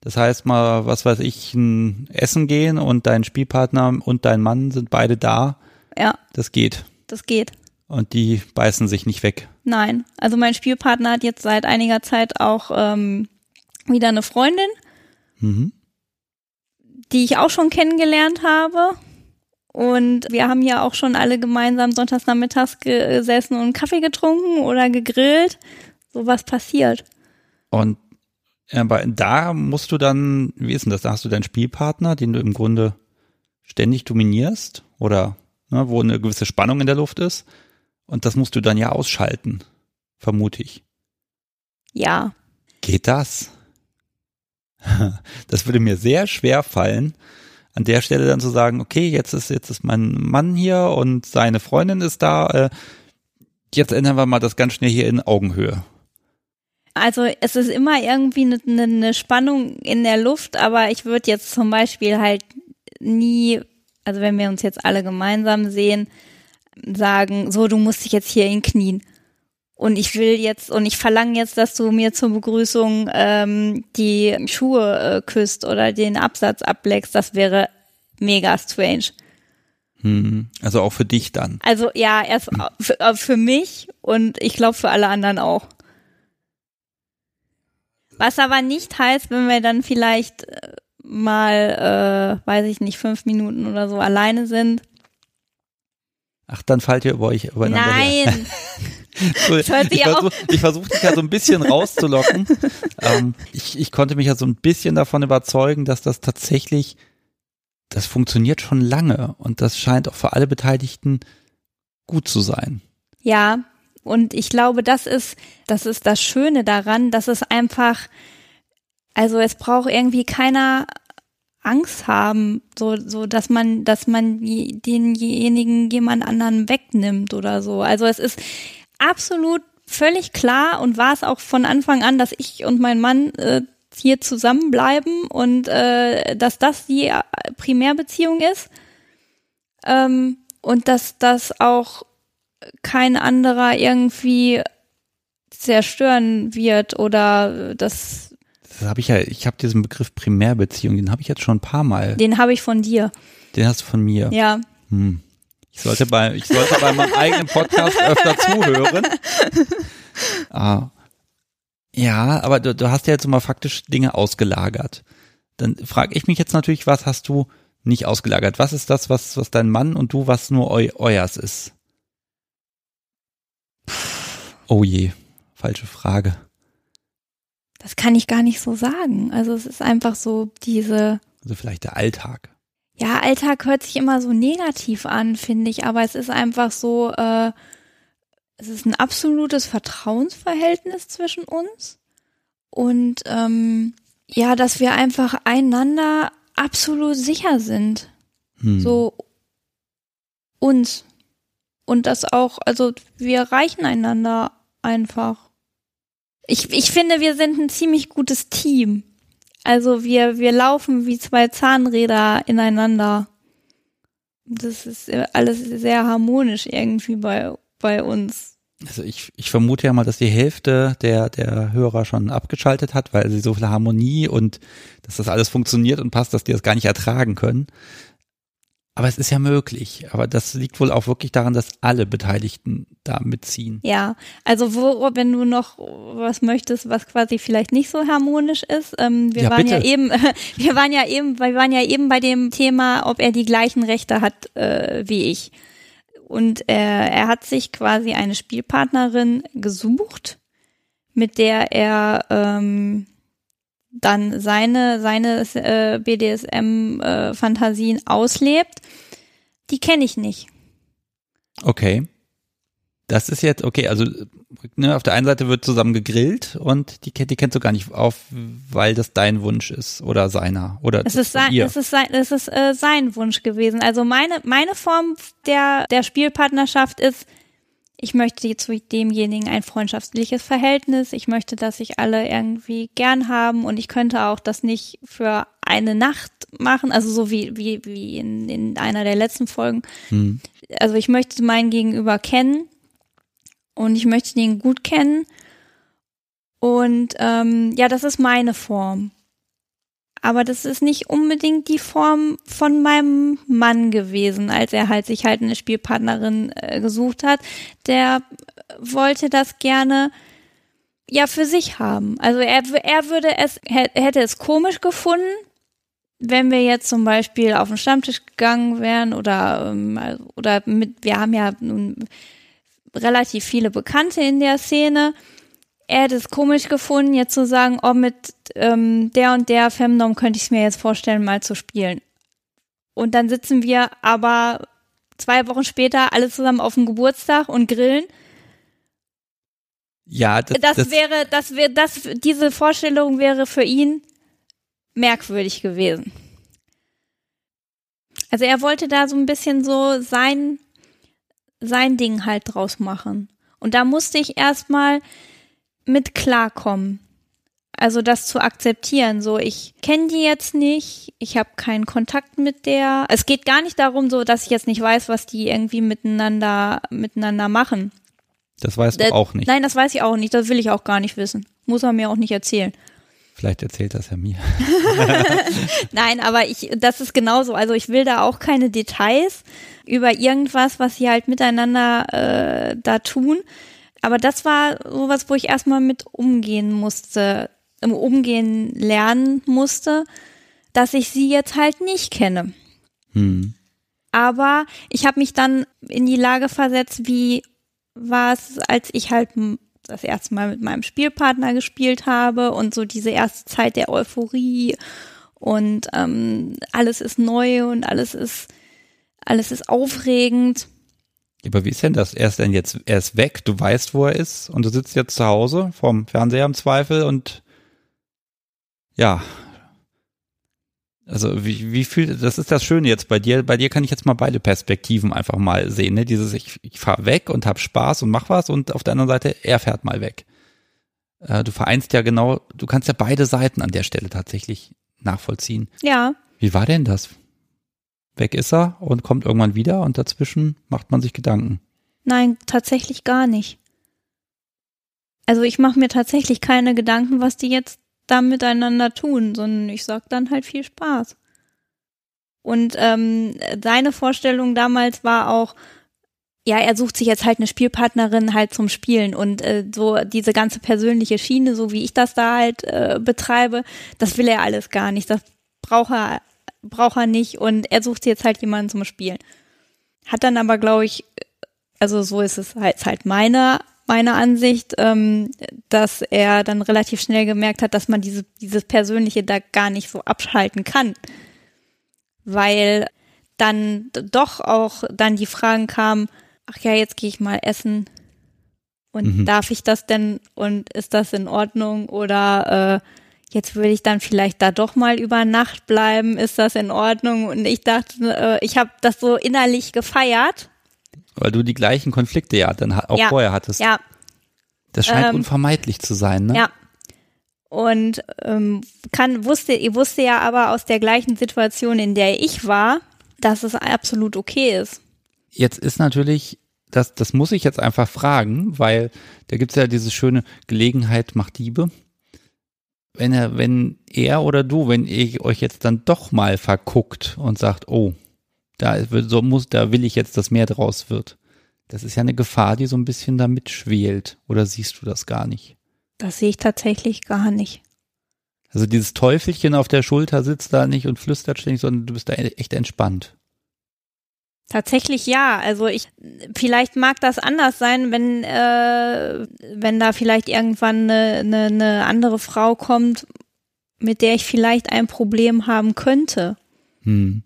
Das heißt mal, was weiß ich, ein Essen gehen und dein Spielpartner und dein Mann sind beide da. Ja. Das geht. Das geht. Und die beißen sich nicht weg. Nein, also mein Spielpartner hat jetzt seit einiger Zeit auch ähm, wieder eine Freundin, mhm. die ich auch schon kennengelernt habe. Und wir haben ja auch schon alle gemeinsam sonntags nachmittags gesessen und Kaffee getrunken oder gegrillt. So was passiert. Und aber da musst du dann, wie ist denn das? Da hast du deinen Spielpartner, den du im Grunde ständig dominierst oder ne, wo eine gewisse Spannung in der Luft ist. Und das musst du dann ja ausschalten, vermute ich. Ja. Geht das? Das würde mir sehr schwer fallen, an der Stelle dann zu sagen, okay, jetzt ist, jetzt ist mein Mann hier und seine Freundin ist da. Äh, jetzt ändern wir mal das ganz schnell hier in Augenhöhe. Also es ist immer irgendwie eine, eine Spannung in der Luft, aber ich würde jetzt zum Beispiel halt nie, also wenn wir uns jetzt alle gemeinsam sehen, sagen, so, du musst dich jetzt hier in Knien. Und ich will jetzt, und ich verlange jetzt, dass du mir zur Begrüßung ähm, die Schuhe äh, küsst oder den Absatz ableckst. Das wäre mega strange. Hm. Also auch für dich dann. Also ja, erst hm. für, für mich und ich glaube für alle anderen auch. Was aber nicht heißt, wenn wir dann vielleicht äh, mal, äh, weiß ich nicht, fünf Minuten oder so alleine sind. Ach, dann fallt ihr über euch übereinander Nein. so, ich versuche versuch dich ja so ein bisschen rauszulocken. ähm, ich, ich konnte mich ja so ein bisschen davon überzeugen, dass das tatsächlich, das funktioniert schon lange und das scheint auch für alle Beteiligten gut zu sein. Ja, und ich glaube, das ist, das ist das Schöne daran, dass es einfach, also es braucht irgendwie keiner Angst haben, so, so, dass man, dass man denjenigen jemand anderen wegnimmt oder so. Also es ist absolut völlig klar und war es auch von Anfang an, dass ich und mein Mann äh, hier zusammenbleiben und äh, dass das die äh, Primärbeziehung ist ähm, und dass das auch kein anderer irgendwie zerstören wird oder das. Das habe ich ja, ich habe diesen Begriff Primärbeziehung, den habe ich jetzt schon ein paar Mal. Den habe ich von dir. Den hast du von mir. Ja. Hm. Ich sollte bei, ich sollte bei meinem eigenen Podcast öfter zuhören. Ah. Ja, aber du, du hast ja jetzt mal faktisch Dinge ausgelagert. Dann frage ich mich jetzt natürlich, was hast du nicht ausgelagert? Was ist das, was, was dein Mann und du, was nur eu, euers ist? Oh je, falsche Frage. Das kann ich gar nicht so sagen. Also es ist einfach so diese. Also vielleicht der Alltag. Ja, Alltag hört sich immer so negativ an, finde ich, aber es ist einfach so, äh, es ist ein absolutes Vertrauensverhältnis zwischen uns. Und ähm, ja, dass wir einfach einander absolut sicher sind. Hm. So uns. Und das auch, also wir reichen einander einfach. Ich, ich finde, wir sind ein ziemlich gutes Team. Also wir, wir laufen wie zwei Zahnräder ineinander. Das ist alles sehr harmonisch irgendwie bei, bei uns. Also ich, ich vermute ja mal, dass die Hälfte der, der Hörer schon abgeschaltet hat, weil sie so viel Harmonie und dass das alles funktioniert und passt, dass die das gar nicht ertragen können. Aber es ist ja möglich. Aber das liegt wohl auch wirklich daran, dass alle Beteiligten da mitziehen. Ja, also wo, wenn du noch was möchtest, was quasi vielleicht nicht so harmonisch ist. Ähm, wir ja, waren bitte. ja eben, wir waren ja eben, wir waren ja eben bei dem Thema, ob er die gleichen Rechte hat äh, wie ich. Und äh, er hat sich quasi eine Spielpartnerin gesucht, mit der er ähm, dann seine, seine äh, BDSM-Fantasien äh, auslebt, die kenne ich nicht. Okay. Das ist jetzt, okay, also ne, auf der einen Seite wird zusammen gegrillt und die, die kennst du gar nicht auf, weil das dein Wunsch ist oder seiner oder es ist sein, es ist sein, es ist äh, sein Wunsch gewesen. Also meine meine Form der der Spielpartnerschaft ist, ich möchte zu demjenigen ein freundschaftliches Verhältnis. Ich möchte, dass sich alle irgendwie gern haben und ich könnte auch das nicht für eine Nacht machen, also so wie, wie, wie in, in einer der letzten Folgen. Hm. Also ich möchte meinen Gegenüber kennen und ich möchte ihn gut kennen. Und ähm, ja, das ist meine Form. Aber das ist nicht unbedingt die Form von meinem Mann gewesen, als er halt sich halt eine Spielpartnerin äh, gesucht hat. Der wollte das gerne ja für sich haben. Also er, er würde es, hätte es komisch gefunden, wenn wir jetzt zum Beispiel auf den Stammtisch gegangen wären oder, ähm, oder mit, wir haben ja nun relativ viele Bekannte in der Szene er hätte es komisch gefunden, jetzt zu sagen, oh, mit ähm, der und der Femdom könnte ich es mir jetzt vorstellen, mal zu spielen. Und dann sitzen wir aber zwei Wochen später alle zusammen auf dem Geburtstag und grillen. Ja, das, das, das wäre, das wäre, das, diese Vorstellung wäre für ihn merkwürdig gewesen. Also er wollte da so ein bisschen so sein, sein Ding halt draus machen. Und da musste ich erstmal mit klarkommen. Also das zu akzeptieren, so ich kenne die jetzt nicht, ich habe keinen Kontakt mit der. Es geht gar nicht darum, so dass ich jetzt nicht weiß, was die irgendwie miteinander miteinander machen. Das weißt du auch nicht. Nein, das weiß ich auch nicht. Das will ich auch gar nicht wissen. Muss er mir auch nicht erzählen. Vielleicht erzählt das ja mir. Nein, aber ich, das ist genauso. Also ich will da auch keine Details über irgendwas, was sie halt miteinander äh, da tun. Aber das war sowas, wo ich erstmal mit umgehen musste, im Umgehen lernen musste, dass ich sie jetzt halt nicht kenne. Hm. Aber ich habe mich dann in die Lage versetzt, wie war es, als ich halt das erste Mal mit meinem Spielpartner gespielt habe und so diese erste Zeit der Euphorie und ähm, alles ist neu und alles ist alles ist aufregend. Aber wie ist denn das? Er ist denn jetzt, er ist weg, du weißt, wo er ist und du sitzt jetzt zu Hause vorm Fernseher im Zweifel und ja, also wie, wie viel, das ist das Schöne jetzt bei dir. Bei dir kann ich jetzt mal beide Perspektiven einfach mal sehen. Ne? Dieses, ich, ich fahre weg und hab Spaß und mach was und auf der anderen Seite, er fährt mal weg. Äh, du vereinst ja genau, du kannst ja beide Seiten an der Stelle tatsächlich nachvollziehen. Ja. Wie war denn das? Weg ist er und kommt irgendwann wieder und dazwischen macht man sich Gedanken. Nein, tatsächlich gar nicht. Also ich mache mir tatsächlich keine Gedanken, was die jetzt da miteinander tun, sondern ich sag dann halt viel Spaß. Und ähm, seine Vorstellung damals war auch, ja, er sucht sich jetzt halt eine Spielpartnerin halt zum Spielen und äh, so diese ganze persönliche Schiene, so wie ich das da halt äh, betreibe, das will er alles gar nicht. Das braucht er, braucht er nicht und er sucht jetzt halt jemanden zum Spielen. Hat dann aber, glaube ich, also so ist es halt, halt meine meine Ansicht, ähm, dass er dann relativ schnell gemerkt hat, dass man diese, dieses Persönliche da gar nicht so abschalten kann. Weil dann doch auch dann die Fragen kamen, ach ja, jetzt gehe ich mal essen und mhm. darf ich das denn und ist das in Ordnung oder äh, jetzt würde ich dann vielleicht da doch mal über Nacht bleiben, ist das in Ordnung? Und ich dachte, äh, ich habe das so innerlich gefeiert weil du die gleichen Konflikte ja dann auch ja, vorher hattest. Ja. Das scheint ähm, unvermeidlich zu sein, ne? Ja. Und ähm, kann, wusste, ihr wusste ja aber aus der gleichen Situation, in der ich war, dass es absolut okay ist. Jetzt ist natürlich, das, das muss ich jetzt einfach fragen, weil da gibt's ja diese schöne Gelegenheit macht Diebe. Wenn er, wenn er oder du, wenn ihr euch jetzt dann doch mal verguckt und sagt, oh, da so muss, da will ich jetzt, dass mehr draus wird. Das ist ja eine Gefahr, die so ein bisschen da mitschwelt. Oder siehst du das gar nicht? Das sehe ich tatsächlich gar nicht. Also dieses Teufelchen auf der Schulter sitzt da nicht und flüstert ständig, sondern du bist da echt entspannt. Tatsächlich ja. Also ich vielleicht mag das anders sein, wenn äh, wenn da vielleicht irgendwann eine, eine, eine andere Frau kommt, mit der ich vielleicht ein Problem haben könnte. Hm.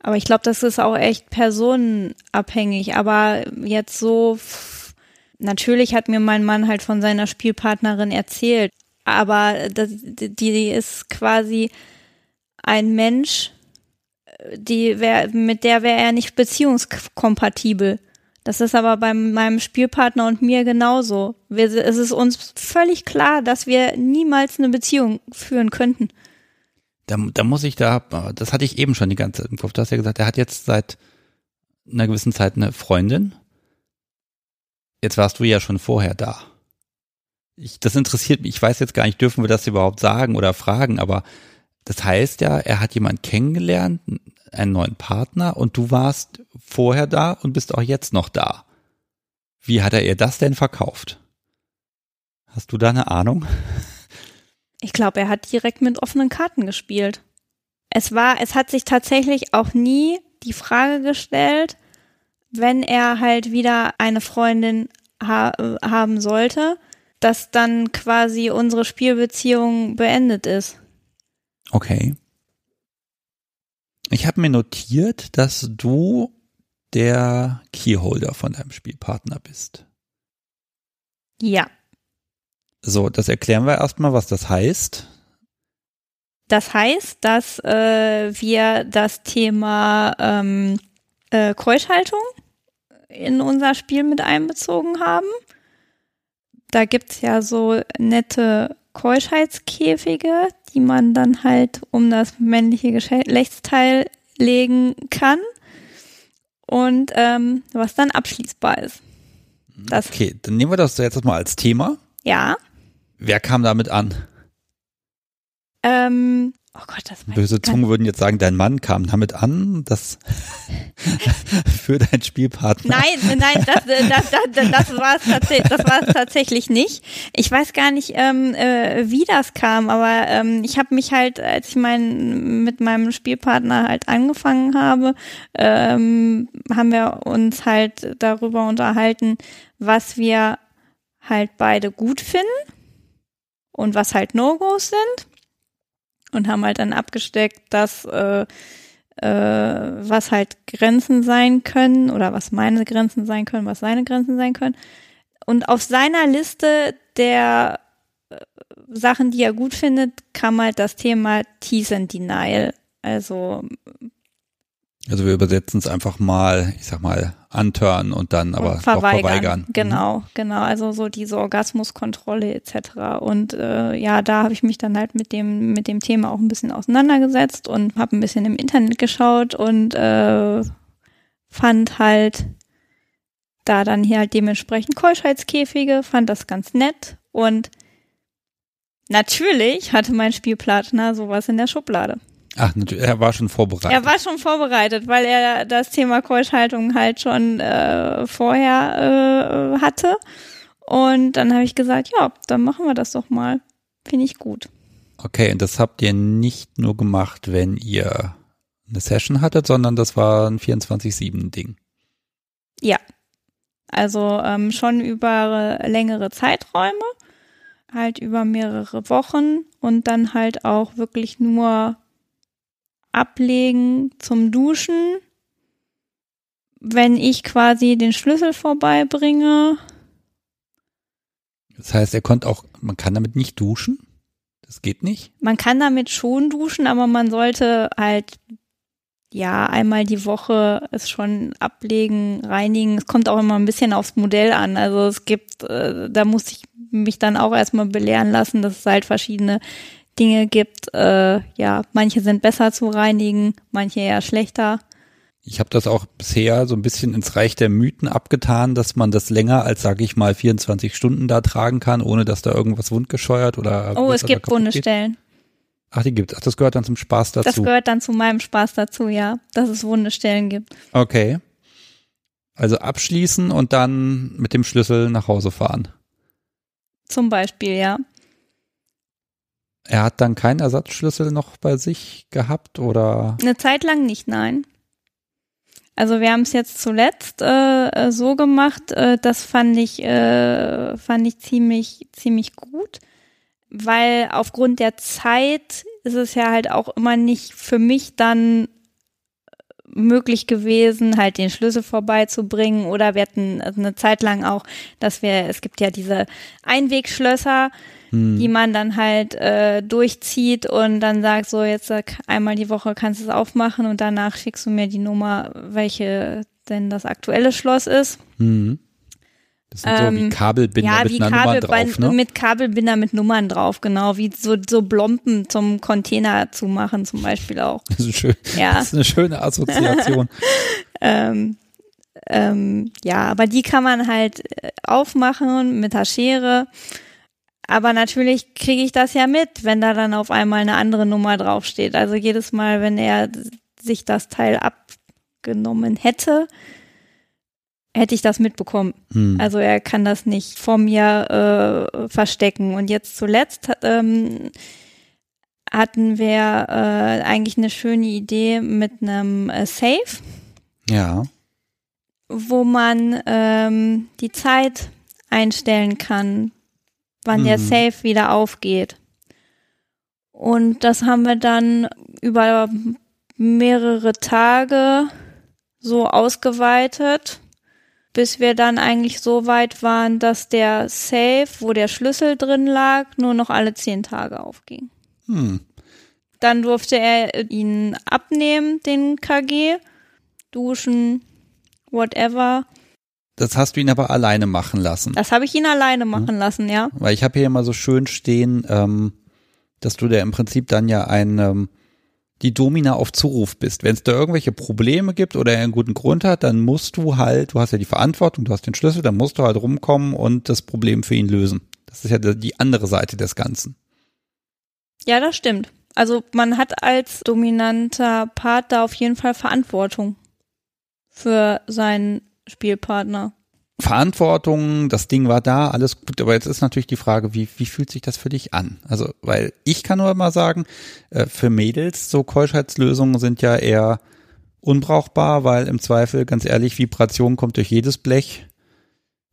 Aber ich glaube, das ist auch echt personenabhängig. Aber jetzt so, natürlich hat mir mein Mann halt von seiner Spielpartnerin erzählt. Aber das, die ist quasi ein Mensch, die wär, mit der wäre er nicht beziehungskompatibel. Das ist aber bei meinem Spielpartner und mir genauso. Wir, es ist uns völlig klar, dass wir niemals eine Beziehung führen könnten. Da, da muss ich da, das hatte ich eben schon die ganze Zeit im Kopf. Du hast ja gesagt, er hat jetzt seit einer gewissen Zeit eine Freundin. Jetzt warst du ja schon vorher da. Ich, das interessiert mich. Ich weiß jetzt gar nicht, dürfen wir das überhaupt sagen oder fragen, aber das heißt ja, er hat jemanden kennengelernt, einen neuen Partner und du warst vorher da und bist auch jetzt noch da. Wie hat er ihr das denn verkauft? Hast du da eine Ahnung? Ich glaube, er hat direkt mit offenen Karten gespielt. Es war, es hat sich tatsächlich auch nie die Frage gestellt, wenn er halt wieder eine Freundin ha haben sollte, dass dann quasi unsere Spielbeziehung beendet ist. Okay. Ich habe mir notiert, dass du der Keyholder von deinem Spielpartner bist. Ja. So, das erklären wir erstmal, was das heißt. Das heißt, dass äh, wir das Thema ähm, äh, Keuschhaltung in unser Spiel mit einbezogen haben. Da gibt's ja so nette Keuschheitskäfige, die man dann halt um das männliche Geschlechtsteil legen kann und ähm, was dann abschließbar ist. Das, okay, dann nehmen wir das jetzt mal als Thema. Ja. Wer kam damit an? Ähm, Oh Gott, das Böse Zungen würden jetzt sagen, dein Mann kam damit an, das für deinen Spielpartner. Nein, nein, das, das, das, das war es tatsächlich, das war es tatsächlich nicht. Ich weiß gar nicht, ähm, äh, wie das kam, aber ähm, ich habe mich halt, als ich mein, mit meinem Spielpartner halt angefangen habe, ähm, haben wir uns halt darüber unterhalten, was wir halt beide gut finden und was halt No-Gos sind und haben halt dann abgesteckt, dass äh, äh, was halt Grenzen sein können oder was meine Grenzen sein können, was seine Grenzen sein können. Und auf seiner Liste der äh, Sachen, die er gut findet, kam halt das Thema Tease and Denial. Also also wir übersetzen es einfach mal, ich sag mal, antören und dann aber und verweigern. Auch verweigern. Mhm. Genau, mhm. genau. Also so diese Orgasmuskontrolle etc. Und äh, ja, da habe ich mich dann halt mit dem mit dem Thema auch ein bisschen auseinandergesetzt und habe ein bisschen im Internet geschaut und äh, fand halt da dann hier halt dementsprechend Keuschheitskäfige, fand das ganz nett und natürlich hatte mein Spielpartner sowas in der Schublade. Ach, natürlich, er war schon vorbereitet. Er war schon vorbereitet, weil er das Thema Keuschhaltung halt schon äh, vorher äh, hatte. Und dann habe ich gesagt, ja, dann machen wir das doch mal. Finde ich gut. Okay, und das habt ihr nicht nur gemacht, wenn ihr eine Session hattet, sondern das war ein 24-7-Ding. Ja. Also ähm, schon über längere Zeiträume, halt über mehrere Wochen und dann halt auch wirklich nur ablegen zum Duschen, wenn ich quasi den Schlüssel vorbeibringe. Das heißt, er konnte auch, man kann damit nicht duschen? Das geht nicht? Man kann damit schon duschen, aber man sollte halt ja, einmal die Woche es schon ablegen, reinigen. Es kommt auch immer ein bisschen aufs Modell an. Also es gibt, äh, da muss ich mich dann auch erstmal belehren lassen, dass es halt verschiedene Dinge gibt. Äh, ja, manche sind besser zu reinigen, manche eher schlechter. Ich habe das auch bisher so ein bisschen ins Reich der Mythen abgetan, dass man das länger als, sage ich mal, 24 Stunden da tragen kann, ohne dass da irgendwas wundgescheuert oder. Oh, es gibt wunde Stellen. Ach, die gibt's. Ach, das gehört dann zum Spaß dazu. Das gehört dann zu meinem Spaß dazu, ja, dass es wunde Stellen gibt. Okay. Also abschließen und dann mit dem Schlüssel nach Hause fahren. Zum Beispiel, ja. Er hat dann keinen Ersatzschlüssel noch bei sich gehabt oder? Eine Zeit lang nicht, nein. Also wir haben es jetzt zuletzt äh, so gemacht, äh, das fand ich, äh, fand ich ziemlich, ziemlich gut, weil aufgrund der Zeit ist es ja halt auch immer nicht für mich dann möglich gewesen, halt den Schlüssel vorbeizubringen oder wir hatten eine Zeit lang auch, dass wir, es gibt ja diese Einwegschlösser, hm. die man dann halt äh, durchzieht und dann sagt, so jetzt äh, einmal die Woche kannst du es aufmachen und danach schickst du mir die Nummer, welche denn das aktuelle Schloss ist. Hm. Das sind so wie ähm, Kabelbinder ja, mit wie Kabel drauf, ne? Mit Kabelbinder mit Nummern drauf, genau. Wie so, so Blompen zum Container zu machen zum Beispiel auch. Das ist, schön. Ja. das ist eine schöne Assoziation. ähm, ähm, ja, aber die kann man halt äh, aufmachen mit der Schere aber natürlich kriege ich das ja mit, wenn da dann auf einmal eine andere Nummer draufsteht. Also jedes Mal, wenn er sich das Teil abgenommen hätte, hätte ich das mitbekommen. Hm. Also er kann das nicht vor mir äh, verstecken. Und jetzt zuletzt ähm, hatten wir äh, eigentlich eine schöne Idee mit einem äh, Safe. Ja. Wo man ähm, die Zeit einstellen kann, wann mhm. der Safe wieder aufgeht. Und das haben wir dann über mehrere Tage so ausgeweitet, bis wir dann eigentlich so weit waren, dass der Safe, wo der Schlüssel drin lag, nur noch alle zehn Tage aufging. Hm. Dann durfte er ihn abnehmen, den KG, duschen, whatever. Das hast du ihn aber alleine machen lassen. Das habe ich ihn alleine machen lassen, ja. Weil ich habe hier immer so schön stehen, ähm, dass du da im Prinzip dann ja ein ähm, die Domina auf Zuruf bist. Wenn es da irgendwelche Probleme gibt oder er einen guten Grund hat, dann musst du halt, du hast ja die Verantwortung, du hast den Schlüssel, dann musst du halt rumkommen und das Problem für ihn lösen. Das ist ja die andere Seite des Ganzen. Ja, das stimmt. Also man hat als dominanter Part da auf jeden Fall Verantwortung für seinen Spielpartner. Verantwortung, das Ding war da, alles gut, aber jetzt ist natürlich die Frage, wie, wie fühlt sich das für dich an? Also, weil ich kann nur immer sagen, äh, für Mädels so Keuschheitslösungen sind ja eher unbrauchbar, weil im Zweifel, ganz ehrlich, Vibration kommt durch jedes Blech.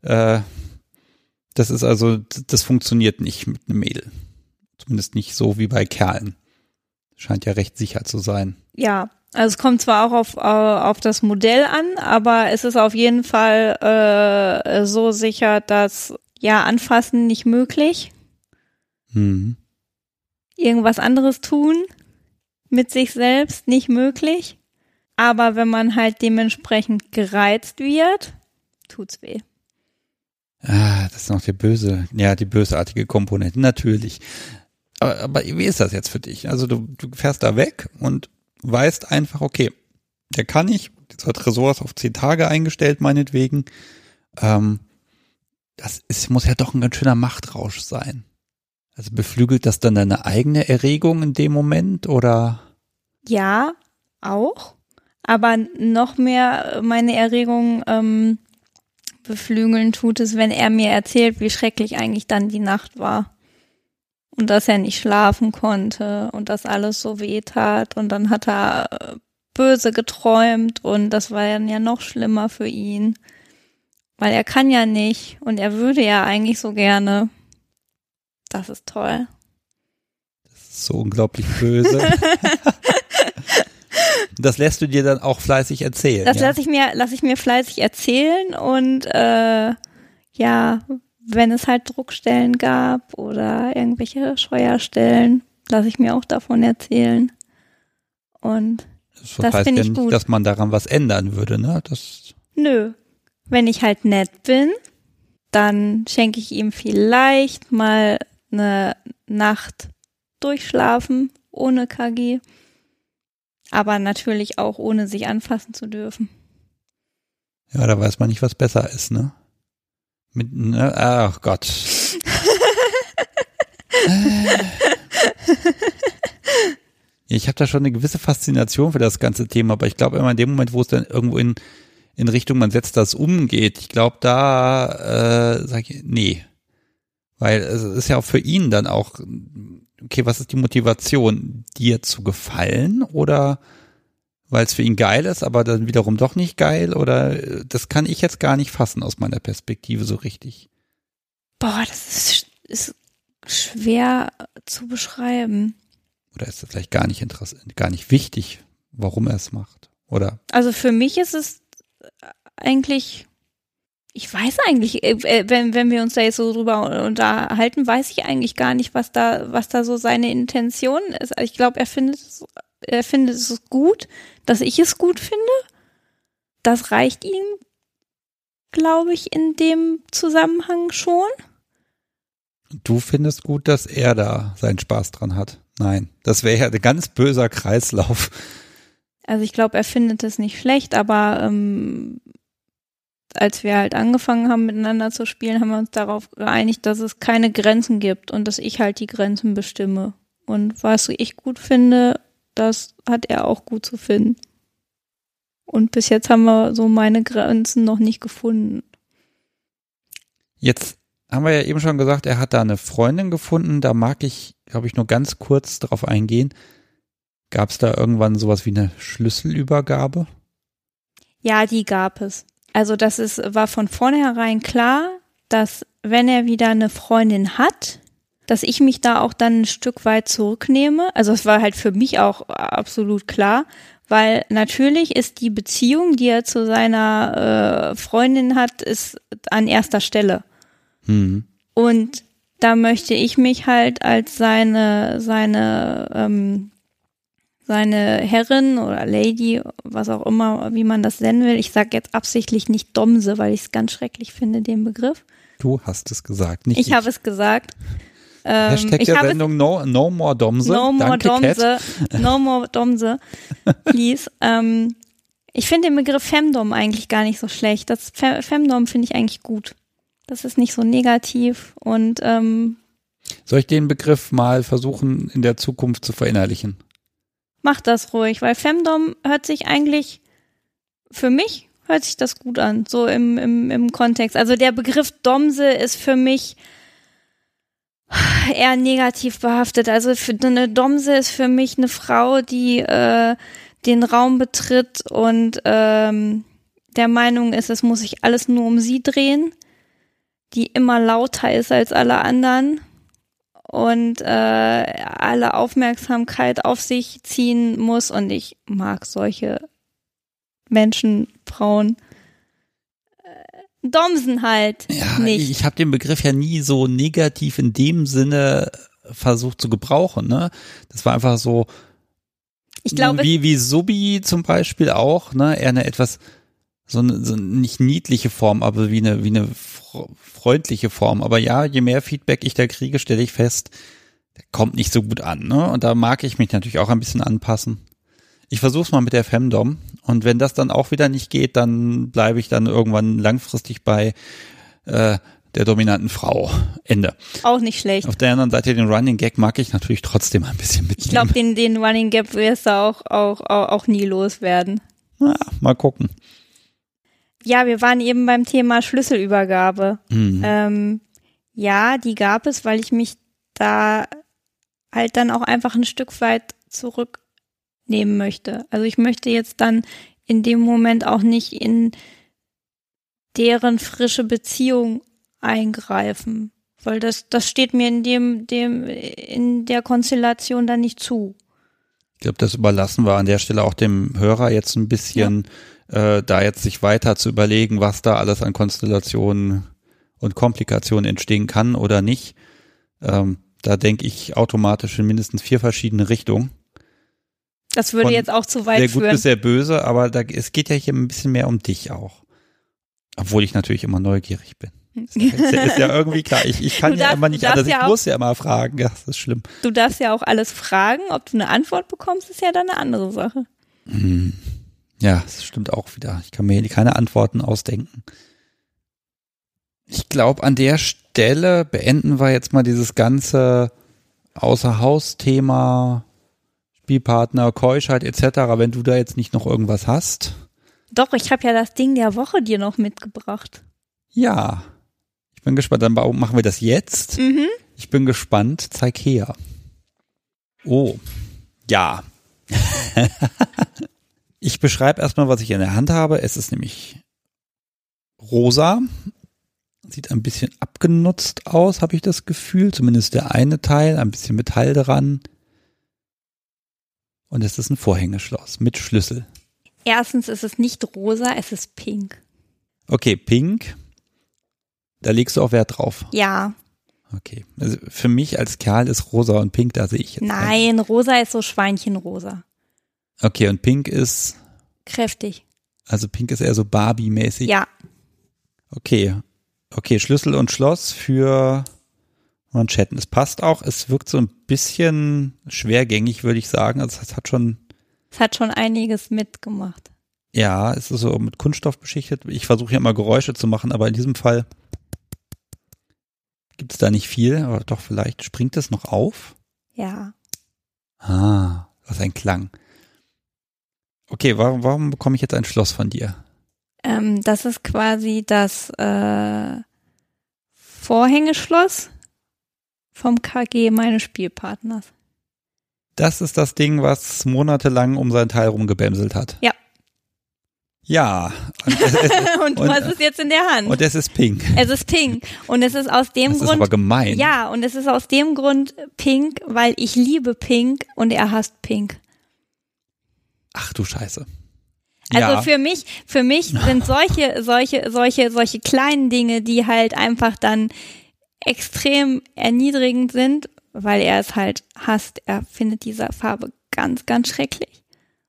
Äh, das ist also, das funktioniert nicht mit einem Mädel. Zumindest nicht so wie bei Kerlen. Scheint ja recht sicher zu sein. Ja, also es kommt zwar auch auf, auf das Modell an, aber es ist auf jeden Fall äh, so sicher, dass ja anfassen nicht möglich. Mhm. Irgendwas anderes tun mit sich selbst nicht möglich. Aber wenn man halt dementsprechend gereizt wird, tut's weh. Ah, das ist noch die böse, ja, die bösartige Komponente, natürlich. Aber, aber wie ist das jetzt für dich? Also du, du fährst da weg und weißt einfach, okay, der kann nicht, dieser Tresor ist auf zehn Tage eingestellt, meinetwegen. Ähm, das ist, muss ja doch ein ganz schöner Machtrausch sein. Also beflügelt das dann deine eigene Erregung in dem Moment oder? Ja, auch. Aber noch mehr meine Erregung ähm, beflügeln tut es, wenn er mir erzählt, wie schrecklich eigentlich dann die Nacht war und dass er nicht schlafen konnte und dass alles so weh tat und dann hat er äh, böse geträumt und das war dann ja noch schlimmer für ihn, weil er kann ja nicht und er würde ja eigentlich so gerne. Das ist toll. Das ist so unglaublich böse. das lässt du dir dann auch fleißig erzählen. Das ja? lasse ich mir, lasse ich mir fleißig erzählen und äh, ja, wenn es halt Druckstellen gab oder irgendwelche Scheuerstellen, lasse ich mir auch davon erzählen. Und das, das finde ja ich nicht, gut. dass man daran was ändern würde, ne? Das Nö. Wenn ich halt nett bin, dann schenke ich ihm vielleicht mal eine Nacht durchschlafen ohne KG. Aber natürlich auch ohne sich anfassen zu dürfen. Ja, da weiß man nicht, was besser ist, ne? Mit, ne? Ach Gott. ich habe da schon eine gewisse Faszination für das ganze Thema, aber ich glaube immer in dem Moment, wo es dann irgendwo in, in Richtung man setzt das umgeht, ich glaube da äh, sag ich, nee. Weil es ist ja auch für ihn dann auch, okay, was ist die Motivation, dir zu gefallen oder weil es für ihn geil ist, aber dann wiederum doch nicht geil oder das kann ich jetzt gar nicht fassen aus meiner Perspektive so richtig. Boah, das ist, ist schwer zu beschreiben. Oder ist das vielleicht gar nicht interessant, gar nicht wichtig, warum er es macht? Oder? Also für mich ist es eigentlich, ich weiß eigentlich, äh, äh, wenn, wenn wir uns da jetzt so drüber unterhalten, weiß ich eigentlich gar nicht, was da, was da so seine Intention ist. Also ich glaube, er findet es er findet es gut, dass ich es gut finde. Das reicht ihm, glaube ich, in dem Zusammenhang schon. Du findest gut, dass er da seinen Spaß dran hat. Nein, das wäre ja ein ganz böser Kreislauf. Also ich glaube, er findet es nicht schlecht, aber ähm, als wir halt angefangen haben, miteinander zu spielen, haben wir uns darauf geeinigt, dass es keine Grenzen gibt und dass ich halt die Grenzen bestimme. Und was ich gut finde, das hat er auch gut zu finden. Und bis jetzt haben wir so meine Grenzen noch nicht gefunden. Jetzt haben wir ja eben schon gesagt, er hat da eine Freundin gefunden. Da mag ich, glaube ich, nur ganz kurz drauf eingehen. Gab es da irgendwann sowas wie eine Schlüsselübergabe? Ja, die gab es. Also das ist, war von vornherein klar, dass wenn er wieder eine Freundin hat, dass ich mich da auch dann ein Stück weit zurücknehme. Also es war halt für mich auch absolut klar, weil natürlich ist die Beziehung, die er zu seiner äh, Freundin hat, ist an erster Stelle. Mhm. Und da möchte ich mich halt als seine seine ähm, seine Herrin oder Lady, was auch immer, wie man das nennen will. Ich sage jetzt absichtlich nicht Domse, weil ich es ganz schrecklich finde, den Begriff. Du hast es gesagt, nicht Ich habe es gesagt. Ähm, Hashtag ich der Sendung no, no More Domse. No more Danke, Domse. Cat. No more Domse. Please. ähm, ich finde den Begriff Femdom eigentlich gar nicht so schlecht. Das Fe- Femdom finde ich eigentlich gut. Das ist nicht so negativ und ähm, Soll ich den Begriff mal versuchen, in der Zukunft zu verinnerlichen? mach das ruhig, weil Femdom hört sich eigentlich für mich hört sich das gut an, so im, im, im Kontext. Also der Begriff Domse ist für mich eher negativ behaftet. Also für, eine Domse ist für mich eine Frau, die äh, den Raum betritt und ähm, der Meinung ist, es muss sich alles nur um sie drehen, die immer lauter ist als alle anderen und äh, alle Aufmerksamkeit auf sich ziehen muss. Und ich mag solche Menschen, Frauen, Domsen halt Ja, nicht. ich habe den Begriff ja nie so negativ in dem Sinne versucht zu gebrauchen. Ne? Das war einfach so, Ich glaube, wie, wie Subi zum Beispiel auch, ne? Eher eine etwas, so eine, so nicht niedliche Form, aber wie eine, wie eine fr- freundliche Form. Aber ja, je mehr Feedback ich da kriege, stelle ich fest, der kommt nicht so gut an, ne? Und da mag ich mich natürlich auch ein bisschen anpassen. Ich versuch's mal mit der Femdom. Und wenn das dann auch wieder nicht geht, dann bleibe ich dann irgendwann langfristig bei äh, der dominanten Frau. Ende. auch nicht schlecht. Auf der anderen Seite den Running Gag mag ich natürlich trotzdem ein bisschen mitnehmen. Ich glaube, den, den Running Gap wirst du auch, auch, auch, auch nie loswerden. Na, mal gucken. Ja, wir waren eben beim Thema Schlüsselübergabe. Mhm. Ähm, ja, die gab es, weil ich mich da halt dann auch einfach ein Stück weit zurücknehmen möchte. Also ich möchte jetzt dann in dem Moment auch nicht in deren frische Beziehung eingreifen, weil das das steht mir in dem dem in der Konstellation dann nicht zu. Ich glaube, das überlassen wir an der Stelle auch dem Hörer jetzt ein bisschen, äh, da jetzt sich weiter zu überlegen, was da alles an Konstellationen und Komplikationen entstehen kann oder nicht. Ähm, da denke ich automatisch in mindestens vier verschiedene Richtungen. Das würde jetzt auch zu weit Sehr gut führen. bis sehr böse, aber da, es geht ja hier ein bisschen mehr um dich auch. Obwohl ich natürlich immer neugierig bin. Ist ja, ist ja, ist ja irgendwie klar. Ich, ich kann Du ja darfst- immer nicht darfst anders. Ich ja auch- muss ja immer fragen. Ja, das ist schlimm. Du darfst ja auch alles fragen, ob du eine Antwort bekommst, ist ja dann eine andere Sache. Hm. Ja, das stimmt auch wieder. Ich kann mir hier keine Antworten ausdenken. Ich glaube, an der Stelle beenden wir jetzt mal dieses ganze Außerhaus-Thema, Spielpartner, Keuschheit etc., wenn du da jetzt nicht noch irgendwas hast. Doch, ich habe ja das Ding der Woche dir noch mitgebracht. Ja, ich bin gespannt. Dann machen wir das jetzt. Mhm. Ich bin gespannt. Zeig her. Oh, ja. ich beschreibe erstmal, was ich in der Hand habe. Es ist nämlich rosa. Sieht ein bisschen abgenutzt aus, habe ich das Gefühl. Zumindest der eine Teil, ein bisschen Metall dran. Und es ist ein Vorhängeschloss mit Schlüssel. Erstens ist es nicht rosa, es ist pink. Okay, pink. Da legst du auch Wert drauf. Ja, Okay. Also für mich als Kerl ist rosa und pink, da sehe ich jetzt. nein, rosa ist so Schweinchenrosa. Okay, und pink ist, Kräftig. also pink ist eher so Barbie-mäßig. Ja, Okay. Okay, Schlüssel und Schloss für Manschetten. Es passt auch, es wirkt so ein bisschen schwergängig, würde ich sagen. Also es hat schon, es hat schon einiges mitgemacht. ja, es ist so mit Kunststoff beschichtet. Ich versuche ja immer Geräusche zu machen, aber in diesem Fall gibt es da nicht viel, aber doch vielleicht springt es noch auf. Ja. Ah, was ein Klang. Okay, warum, warum bekomme ich jetzt ein Schloss von dir? Ähm, das ist quasi das äh, Vorhängeschloss vom KG meines Spielpartners. Das ist das Ding, was monatelang um sein Teil rumgebämselt hat. Ja. Ja. Und es, es, und Und- es jetzt in der Hand. und es ist pink. es ist pink. Und es ist aus dem Das ist Grund. aber gemein. Ja, und es ist aus dem Grund pink, weil ich liebe pink und er hasst pink. Ach du Scheiße. Also ja. für mich, für mich sind solche, solche, solche, solche kleinen Dinge, die halt einfach dann extrem erniedrigend sind, weil er es halt hasst. Er findet diese Farbe ganz, ganz schrecklich.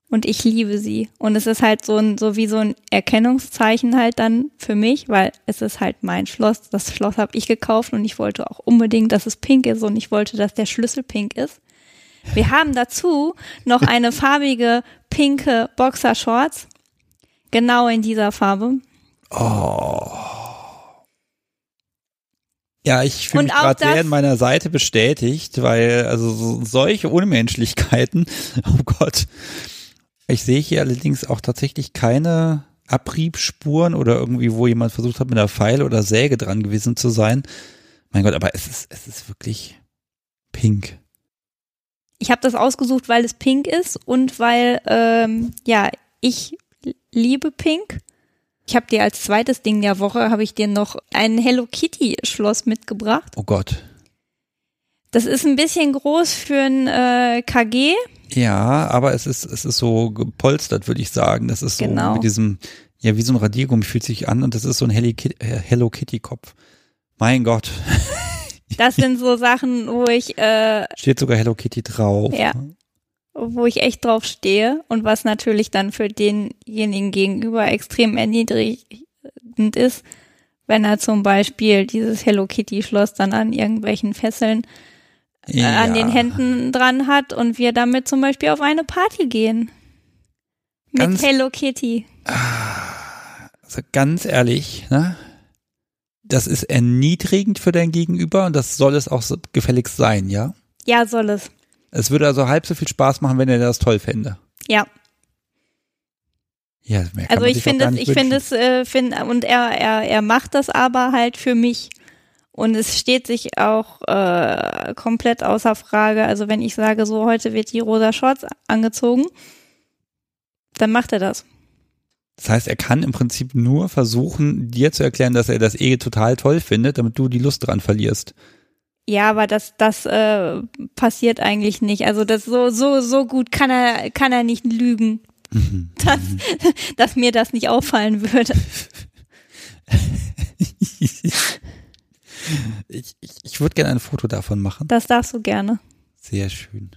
Und ich liebe sie. Und es ist halt so ein, so wie so ein Erkennungszeichen halt dann für mich, weil es ist halt mein Schloss. Das Schloss habe ich gekauft und ich wollte auch unbedingt, dass es pink ist und ich wollte, dass der Schlüssel pink ist. Wir haben dazu noch eine farbige pinke Boxershorts. Genau in dieser Farbe. Oh. Ja, ich fühle mich gerade sehr in meiner Seite bestätigt, weil also so, solche Unmenschlichkeiten, oh Gott. Ich sehe hier allerdings auch tatsächlich keine Abriebspuren oder irgendwie, wo jemand versucht hat, mit einer Pfeil oder Säge dran gewesen zu sein. Mein Gott, aber es ist, es ist wirklich pink. Ich habe das ausgesucht, weil es pink ist und weil, ähm, ja, ich liebe pink. Ich habe dir als zweites Ding der Woche, habe ich dir noch ein Hello Kitty Schloss mitgebracht. Oh Gott. Das ist ein bisschen groß für ein äh, KG. Ja, aber es ist, es ist so gepolstert, würde ich sagen. Das ist so Genau. mit diesem, ja, wie so ein Radiergummi fühlt sich an und das ist so ein Kitty, äh, Hello Kitty Kopf. Mein Gott. Das sind so Sachen, wo ich, äh, Steht sogar Hello Kitty drauf. Ja. Wo ich echt drauf stehe und was natürlich dann für denjenigen gegenüber extrem erniedrigend ist, wenn er zum Beispiel dieses Hello Kitty Schloss dann an irgendwelchen Fesseln äh, an den Händen dran hat und wir damit zum Beispiel auf eine Party gehen. Mit Ganz- Hello Kitty. Also ganz ehrlich, ne? Das ist erniedrigend für dein Gegenüber und das soll es auch so gefälligst sein, ja? Ja, soll es. Es würde also halb so viel Spaß machen, wenn er das toll fände. Ja. Ja, mehr kann Also man ich finde es, ich finde es, äh, find, und er, er, er macht das aber halt für mich. Und es steht sich auch äh, komplett außer Frage. Also wenn ich sage, so heute wird die rosa Shorts angezogen, dann macht er das. Das heißt, er kann im Prinzip nur versuchen, dir zu erklären, dass er das eh total toll findet, damit du die Lust dran verlierst. Ja, aber das, das äh, passiert eigentlich nicht. Also das so, so, so gut kann er, kann er nicht lügen, dass, dass mir das nicht auffallen würde. ich ich, ich würde gerne ein Foto davon machen. Das darfst du gerne. Sehr schön.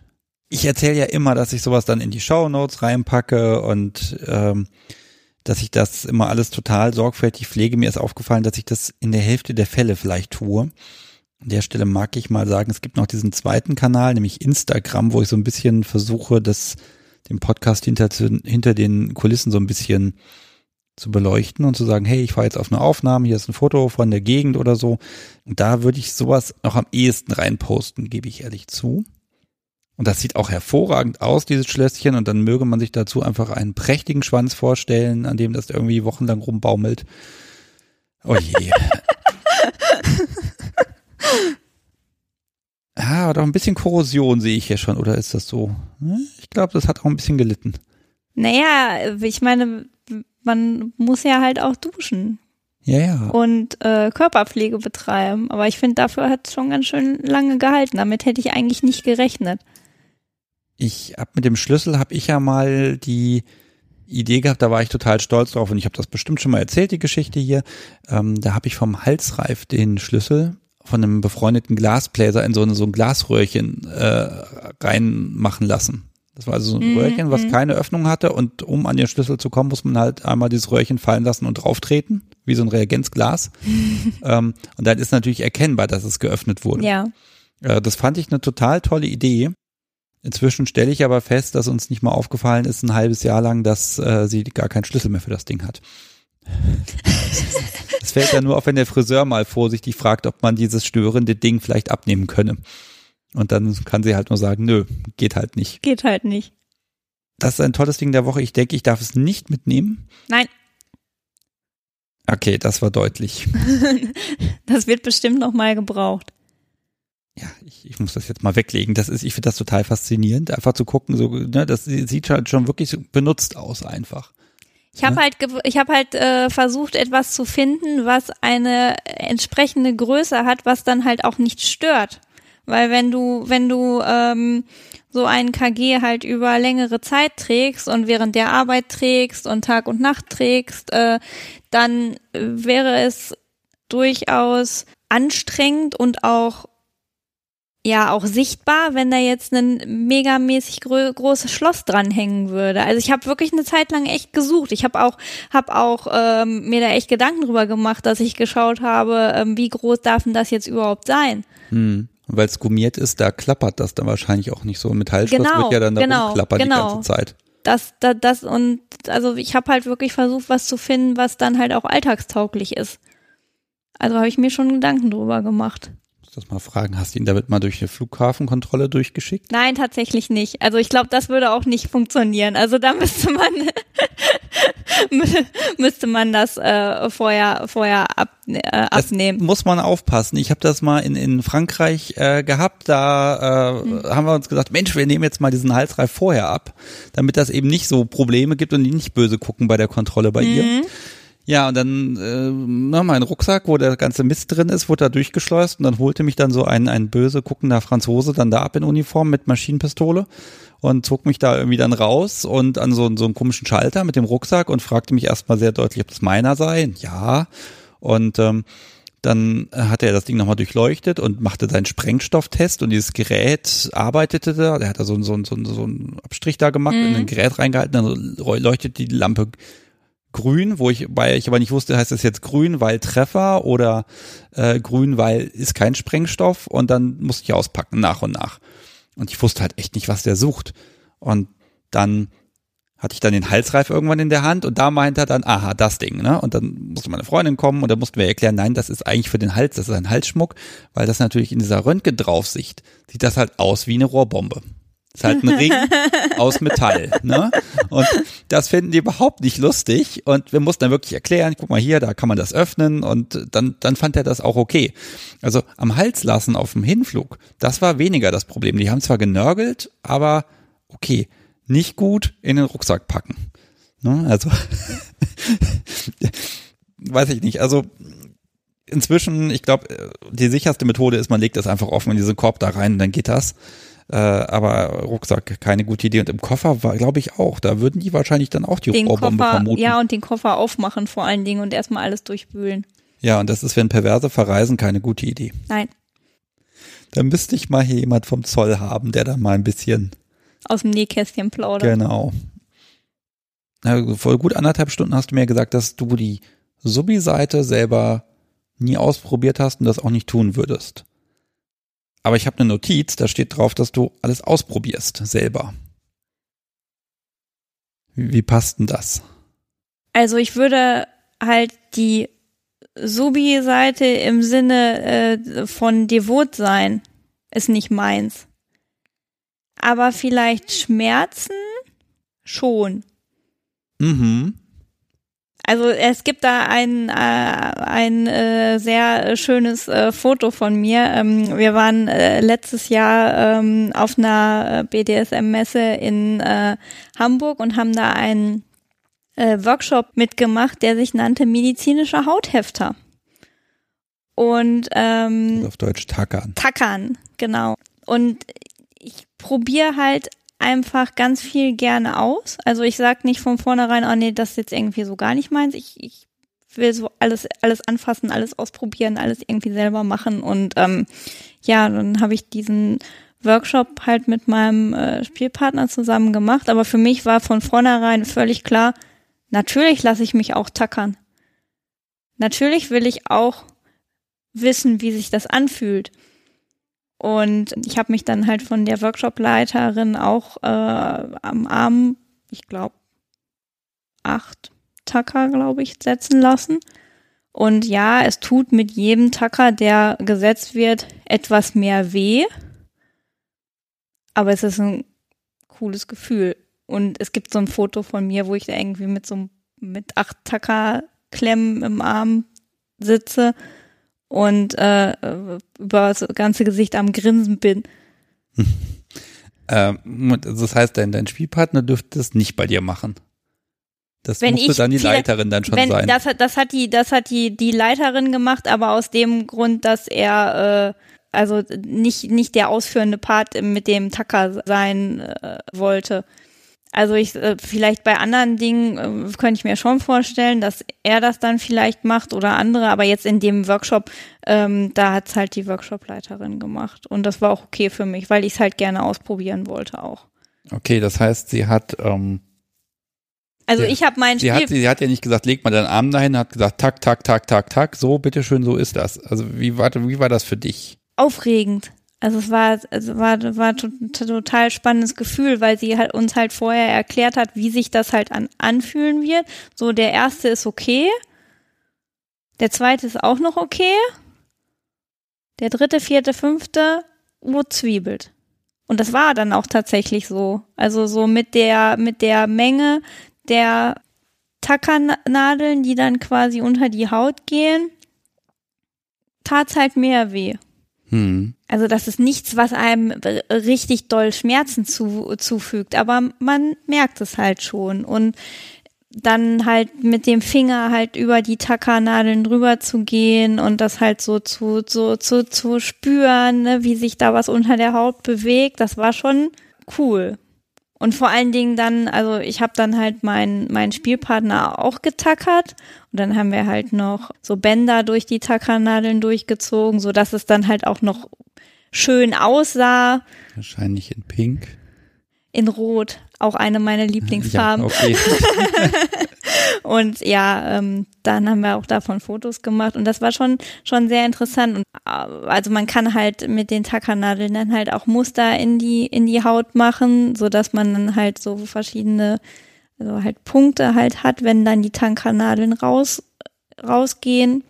Ich erzähle ja immer, dass ich sowas dann in die Show Notes reinpacke und ähm, dass ich das immer alles total sorgfältig pflege. Mir ist aufgefallen, dass ich das in der Hälfte der Fälle vielleicht tue. An der Stelle mag ich mal sagen, es gibt noch diesen zweiten Kanal, nämlich Instagram, wo ich so ein bisschen versuche, das, den Podcast hinter, hinter den Kulissen so ein bisschen zu beleuchten und zu sagen, hey, ich fahre jetzt auf eine Aufnahme, hier ist ein Foto von der Gegend oder so. Und da würde ich sowas noch am ehesten reinposten, gebe ich ehrlich zu. Und das sieht auch hervorragend aus, dieses Schlösschen. Und dann möge man sich dazu einfach einen prächtigen Schwanz vorstellen, an dem das irgendwie wochenlang rumbaumelt. Oh je. Ah, aber doch ein bisschen Korrosion sehe ich hier schon, oder ist das so? Hm, Ich glaube, das hat auch ein bisschen gelitten. Naja, ich meine, man muss ja halt auch duschen. Ja, ja. und äh, Körperpflege betreiben. Aber ich finde, dafür hat es schon ganz schön lange gehalten. Damit hätte ich eigentlich nicht gerechnet. Ich hab mit dem Schlüssel habe ich ja mal die Idee gehabt, da war ich total stolz drauf und ich habe das bestimmt schon mal erzählt, die Geschichte hier. Ähm, da habe ich vom Halsreif den Schlüssel von einem befreundeten Glasbläser in so, eine, so ein Glasröhrchen äh, reinmachen lassen. Das war also so ein Mhm, Röhrchen, was mhm. keine Öffnung hatte und um an den Schlüssel zu kommen, muss man halt einmal dieses Röhrchen fallen lassen und drauftreten, wie so ein Reagenzglas. ähm, und dann ist natürlich erkennbar, dass es geöffnet wurde. Ja. Äh, Das fand ich eine total tolle Idee. Inzwischen stelle ich aber fest, dass uns nicht mal aufgefallen ist, ein halbes Jahr lang, dass äh, sie gar keinen Schlüssel mehr für das Ding hat. Es fällt ja nur auf, wenn der Friseur mal vorsichtig fragt, ob man dieses störende Ding vielleicht abnehmen könne. Und dann kann sie halt nur sagen, nö, geht halt nicht. Geht halt nicht. Das ist ein tolles Ding der Woche. Ich denke, ich darf es nicht mitnehmen. Nein, Okay, das war deutlich. das wird bestimmt noch mal gebraucht. Ja, ich, ich muss das jetzt mal weglegen. Das ist, ich finde das total faszinierend, einfach zu gucken, so, ne, das sieht halt schon wirklich so benutzt aus einfach. Ich habe Ja. halt, ich habe halt äh, versucht, etwas zu finden, was eine entsprechende Größe hat, was dann halt auch nicht stört. Weil wenn du, wenn du ähm, so einen KG halt über längere Zeit trägst und während der Arbeit trägst und Tag und Nacht trägst, äh, dann äh, wäre es durchaus anstrengend und auch ja auch sichtbar, wenn da jetzt ein megamäßig grö großes Schloss dranhängen würde. Also ich habe wirklich eine Zeit lang echt gesucht. Ich habe auch hab auch ähm, mir da echt Gedanken drüber gemacht, dass ich geschaut habe, ähm, wie groß darf denn das jetzt überhaupt sein? Hm. Weil es gummiert ist, da klappert das dann wahrscheinlich auch nicht so. Metallschloss Genau, wird ja dann da genau, rumklappern genau. die ganze Zeit. Das, das, das und also ich habe halt wirklich versucht, was zu finden, was dann halt auch alltagstauglich ist. Also habe ich mir schon Gedanken drüber gemacht. Das mal fragen, hast du ihn damit mal durch eine Flughafenkontrolle durchgeschickt? Nein, tatsächlich nicht. Also ich glaube, das würde auch nicht funktionieren. Also da müsste man müsste man das äh, vorher vorher ab, äh, Das abnehmen. muss man aufpassen. Ich habe das mal in, in Frankreich äh, gehabt. Da äh, haben wir uns gesagt, Mensch, wir nehmen jetzt mal diesen Halsreif vorher ab, damit das eben nicht so Probleme gibt und die nicht böse gucken bei der Kontrolle bei ihr. Ja, und dann äh, na, mein Rucksack, wo der ganze Mist drin ist, wurde da durchgeschleust und dann holte mich dann so ein, ein böse guckender Franzose dann da ab in Uniform mit Maschinenpistole und zog mich da irgendwie dann raus und an so, so einen komischen Schalter mit dem Rucksack und fragte mich erstmal sehr deutlich, ob das meiner sei. Ja. Und ähm, dann hat er das Ding nochmal durchleuchtet und machte seinen Sprengstofftest und dieses Gerät arbeitete da. Der hat da so, so, so, so einen Abstrich da gemacht, in ein Gerät reingehalten, dann leuchtet die Lampe grün, wo ich, weil ich aber nicht wusste, heißt das jetzt grün, weil Treffer oder äh, grün, weil ist kein Sprengstoff und dann musste ich auspacken nach und nach. Und ich wusste halt echt nicht, was der sucht. Und dann hatte ich dann den Halsreif irgendwann in der Hand und da meinte er dann, aha, das Ding, ne? Und dann musste meine Freundin kommen und dann mussten wir erklären, nein, das ist eigentlich für den Hals, das ist ein Halsschmuck, weil das natürlich in dieser Röntgendraufsicht sieht das halt aus wie eine Rohrbombe. Ist halt ein Ring aus Metall, ne? Und das finden die überhaupt nicht lustig und wir mussten dann wirklich erklären, guck mal hier, da kann man das öffnen und dann, dann fand er das auch okay. Also am Hals lassen auf dem Hinflug, das war weniger das Problem. Die haben zwar genörgelt, aber okay, nicht gut in den Rucksack packen. Ne? Also, weiß ich nicht. Also, inzwischen, ich glaube, die sicherste Methode ist, man legt das einfach offen in diesen Korb da rein, dann geht das. Äh, aber Rucksack, keine gute Idee. Und im Koffer war, glaube ich, auch. Da würden die wahrscheinlich dann auch die Den Rohrbombe Koffer, vermuten. ja, und den Koffer aufmachen vor allen Dingen und erstmal alles durchwühlen. ja, und das ist, wenn Perverse verreisen, keine gute Idee. Nein, Da müsste ich mal hier jemand vom Zoll haben, der da mal ein bisschen aus dem Nähkästchen plaudern. Genau. Na, vor gut anderthalb Stunden hast du mir gesagt, dass du die Subi-Seite selber nie ausprobiert hast und das auch nicht tun würdest. Aber ich habe eine Notiz, da steht drauf, dass du alles ausprobierst selber. Wie, passt denn das? Also ich würde halt die Subi-Seite im Sinne äh, von devot sein, ist nicht meins. Aber vielleicht Schmerzen schon. Mhm. Also es gibt da ein, äh, ein äh, sehr schönes äh, Foto von mir. Ähm, wir waren äh, letztes Jahr ähm, auf einer BDSM-Messe in äh, Hamburg und haben da einen äh, Workshop mitgemacht, der sich nannte medizinischer Hauthefter. Und ähm, Auf Deutsch tackern. Tackern, genau. Und ich probiere halt einfach ganz viel gerne aus. Also ich sag nicht von vornherein, oh nee, das ist jetzt irgendwie so gar nicht meins. Ich, ich will so alles, alles anfassen, alles ausprobieren, alles irgendwie selber machen. Und ähm, ja, dann habe ich diesen Workshop halt mit meinem äh, Spielpartner zusammen gemacht. Aber für mich war von vornherein völlig klar, natürlich lasse ich mich auch tackern. Natürlich will ich auch wissen, wie sich das anfühlt. Und ich habe mich dann halt von der Workshop-Leiterin auch äh, am Arm, ich glaube, acht Tacker, glaube ich, setzen lassen. Und ja, es tut mit jedem Tacker, der gesetzt wird, etwas mehr weh. Aber es ist ein cooles Gefühl. Und es gibt so ein Foto von mir, wo ich da irgendwie mit so mit acht Tacker-Klemmen im Arm sitze und äh, über das ganze Gesicht am Grinsen bin. Ähm, das heißt, dein, dein Spielpartner dürfte das nicht bei dir machen. Das Wenn musste ich dann die Leiterin dann schon Wenn, sein. Das hat, das hat die, das hat die, die Leiterin gemacht, aber aus dem Grund, dass er, äh, also nicht, nicht der ausführende Part mit dem Tacker sein äh, wollte. Also ich äh, vielleicht bei anderen Dingen äh, könnte ich mir schon vorstellen, dass er das dann vielleicht macht oder andere, aber jetzt in dem Workshop, ähm, da hat's halt die Workshopleiterin gemacht und das war auch okay für mich, weil ich es halt gerne ausprobieren wollte auch. Okay, das heißt, sie hat ähm, Also ich habe mein sie Spiel hat sie hat ja nicht gesagt, leg mal deinen Arm dahin, hat gesagt, tak tak tak tak tak, so bitteschön, so ist das. Also wie war wie war das für dich? aufregend. Also es war, also war, war to- to- total spannendes Gefühl, weil sie halt uns halt vorher erklärt hat, wie sich das halt an, anfühlen wird. So, der erste ist okay. Der zweite ist auch noch okay. Der dritte, vierte, fünfte, wo zwiebelt. Und das war dann auch tatsächlich so. Also so mit der, mit der Menge der Tackernadeln, die dann quasi unter die Haut gehen, tat's halt mehr weh. Hm. Also das ist nichts, was einem richtig doll Schmerzen zu, zufügt, aber man merkt es halt schon. Und dann halt mit dem Finger halt über die Tackernadeln drüber zu gehen und das halt so zu, so, zu, zu spüren, ne, wie sich da was unter der Haut bewegt, das war schon cool. Und vor allen Dingen dann, also ich habe dann halt meinen meinen Spielpartner auch getackert und dann haben wir halt noch so Bänder durch die Tackernadeln durchgezogen, so dass es dann halt auch noch schön aussah Wahrscheinlich in Pink. in Rot, auch eine meiner Lieblingsfarben. Ja, okay. Und ja, ähm, dann haben wir auch davon Fotos gemacht und das war schon schon sehr interessant. Und äh, also man kann halt mit den Tackernadeln dann halt auch Muster in die in die Haut machen, so dass man dann halt so verschiedene also halt Punkte halt hat, wenn dann die Tackernadeln raus rausgehen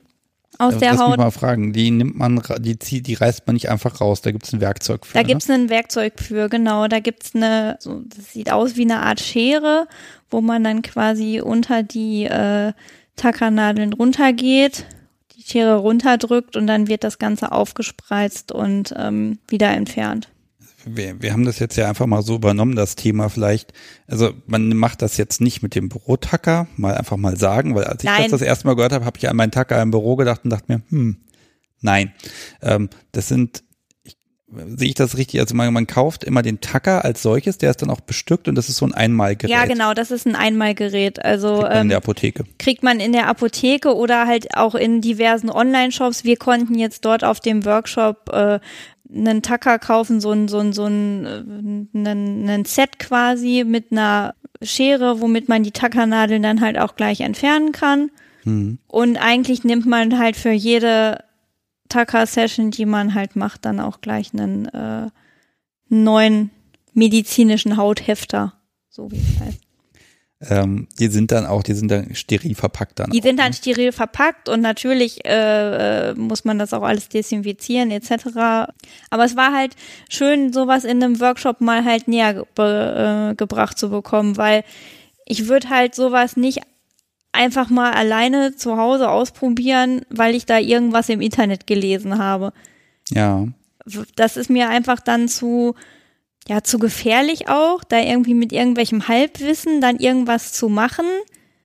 aus der Lass mich Haut. mal fragen, die nimmt man, die zieht, die reißt man nicht einfach raus, da gibt's ein Werkzeug für. Da ne? gibt's ein Werkzeug für, genau. Da gibt's eine, so, das sieht aus wie eine Art Schere, wo man dann quasi unter die äh, Tackernadeln runtergeht, die Schere runterdrückt und dann wird das Ganze aufgespreizt und ähm, wieder entfernt. wir, wir haben das jetzt ja einfach mal so übernommen, das Thema vielleicht. Also man macht das jetzt nicht mit dem Bürotacker, mal einfach mal sagen, weil als ich Nein. das das erste Mal gehört habe, habe ich an meinen Tacker im Büro gedacht und dachte mir, hm, nein, ähm, das sind, sehe ich das richtig? Also man, man kauft immer den Tacker als solches, der ist dann auch bestückt und das ist so ein Einmalgerät. Ja, genau, das ist ein Einmalgerät. Also Kriegt man in ähm, der Apotheke. kriegt man in der Apotheke oder halt auch in diversen Online-Shops. Wir konnten jetzt dort auf dem Workshop äh, einen Tacker kaufen, so ein, so ein, so ein, äh, einen, einen Set quasi mit einer Schere, womit man die Tackernadeln dann halt auch gleich entfernen kann. Hm. Und eigentlich nimmt man halt für jede Tacker-Session, die man halt macht, dann auch gleich einen äh, neuen medizinischen Hauthefter, so wie es heißt. Ähm, die sind dann auch, die sind dann steril verpackt dann. Die auch, sind dann ne? steril verpackt und natürlich äh, äh, muss man das auch alles desinfizieren etc. Aber es war halt schön, sowas in einem Workshop mal halt näher ge äh, gebracht zu bekommen, weil ich würde halt sowas nicht einfach mal alleine zu Hause ausprobieren, weil ich da irgendwas im Internet gelesen habe. Ja. Das ist mir einfach dann zu ja zu gefährlich auch, da irgendwie mit irgendwelchem Halbwissen dann irgendwas zu machen,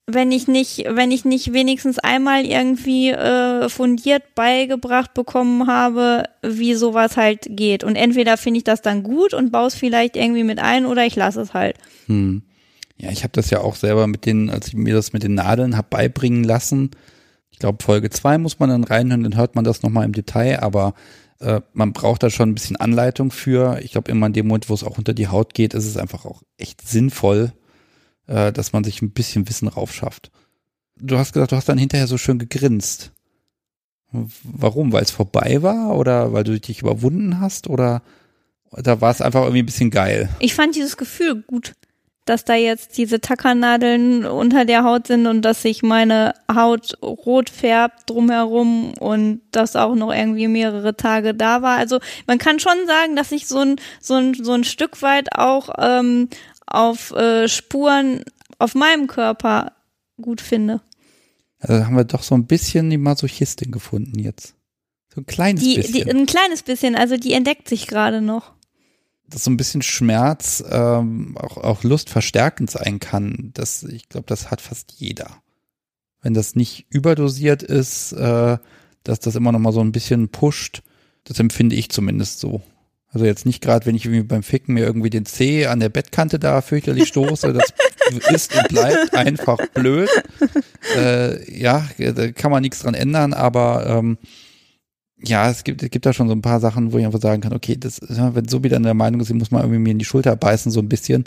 wenn ich nicht, wenn ich nicht wenigstens einmal irgendwie äh, fundiert beigebracht bekommen habe, wie sowas halt geht. Und entweder finde ich das dann gut und baue es vielleicht irgendwie mit ein oder ich lasse es halt. Hm. Ja, ich habe das ja auch selber mit den, als ich mir das mit den Nadeln hab beibringen lassen. Ich glaube, Folge zwei muss man dann reinhören, dann hört man das nochmal im Detail, aber äh, man braucht da schon ein bisschen Anleitung für. Ich glaube, immer in dem Moment, wo es auch unter die Haut geht, ist es einfach auch echt sinnvoll, äh, dass man sich ein bisschen Wissen raufschafft. Du hast gesagt, du hast dann hinterher so schön gegrinst. Warum? Weil es vorbei war oder weil du dich überwunden hast oder da war es einfach irgendwie ein bisschen geil? Ich fand dieses Gefühl gut, dass da jetzt diese Tackernadeln unter der Haut sind und dass sich meine Haut rot färbt drumherum und das auch noch irgendwie mehrere Tage da war. Also man kann schon sagen, dass ich so ein, so ein, so ein Stück weit auch ähm, auf äh, Spuren auf meinem Körper gut finde. Also haben wir doch so ein bisschen die Masochistin gefunden jetzt. So ein kleines Die, bisschen. die, ein kleines bisschen, also die entdeckt sich gerade noch. Dass so ein bisschen Schmerz ähm, auch, auch lustverstärkend sein kann. Das, ich glaube, das hat fast jeder. Wenn das nicht überdosiert ist, äh, dass das immer noch mal so ein bisschen pusht, das empfinde ich zumindest so. Also jetzt nicht gerade, wenn ich irgendwie beim Ficken mir irgendwie den Zeh an der Bettkante da fürchterlich stoße. Das ist und bleibt einfach blöd. Äh, ja, da kann man nichts dran ändern, aber ähm, ja, es gibt, es gibt da schon so ein paar Sachen, wo ich einfach sagen kann, okay, das, wenn so wieder in der Meinung ist, ich muss mal irgendwie mir in die Schulter beißen, so ein bisschen.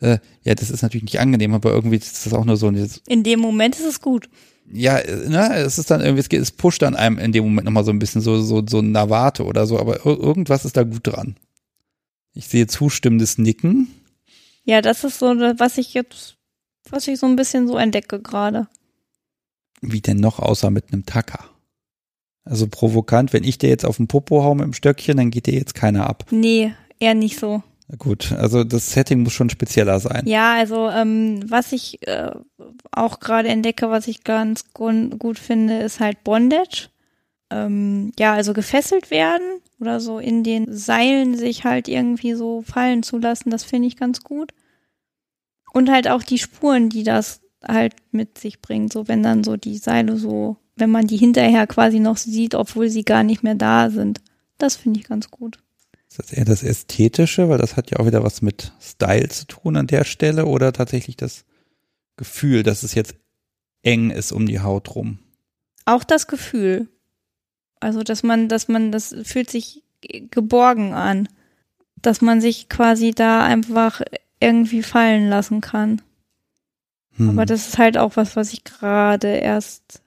Äh, ja, das ist natürlich nicht angenehm, aber irgendwie ist das auch nur so ein. In dem Moment ist es gut. Ja, ne, es ist dann irgendwie, es pusht dann einem in dem Moment nochmal so ein bisschen so, so, so ein Navate oder so, aber irgendwas ist da gut dran. Ich sehe zustimmendes Nicken. Ja, das ist so, was ich jetzt, was ich so ein bisschen so entdecke gerade. Wie denn noch, außer mit einem Tacker? Also provokant, wenn ich dir jetzt auf den Popo hau mit dem Stöckchen, dann geht dir jetzt keiner ab. Nee, eher nicht so. Gut, also das Setting muss schon spezieller sein. Ja, also ähm, was ich äh, auch gerade entdecke, was ich ganz gut finde, ist halt Bondage. Ähm, ja, also gefesselt werden oder so in den Seilen sich halt irgendwie so fallen zu lassen, das finde ich ganz gut. Und halt auch die Spuren, die das halt mit sich bringt, so wenn dann so die Seile so, wenn man die hinterher quasi noch sieht, obwohl sie gar nicht mehr da sind. Das finde ich ganz gut. Ist das eher das Ästhetische, weil das hat ja auch wieder was mit Style zu tun an der Stelle oder tatsächlich das Gefühl, dass es jetzt eng ist um die Haut rum? Auch das Gefühl. Also, dass man, dass man, das fühlt sich geborgen an. Dass man sich quasi da einfach irgendwie fallen lassen kann. Hm. Aber das ist halt auch was, was ich gerade erst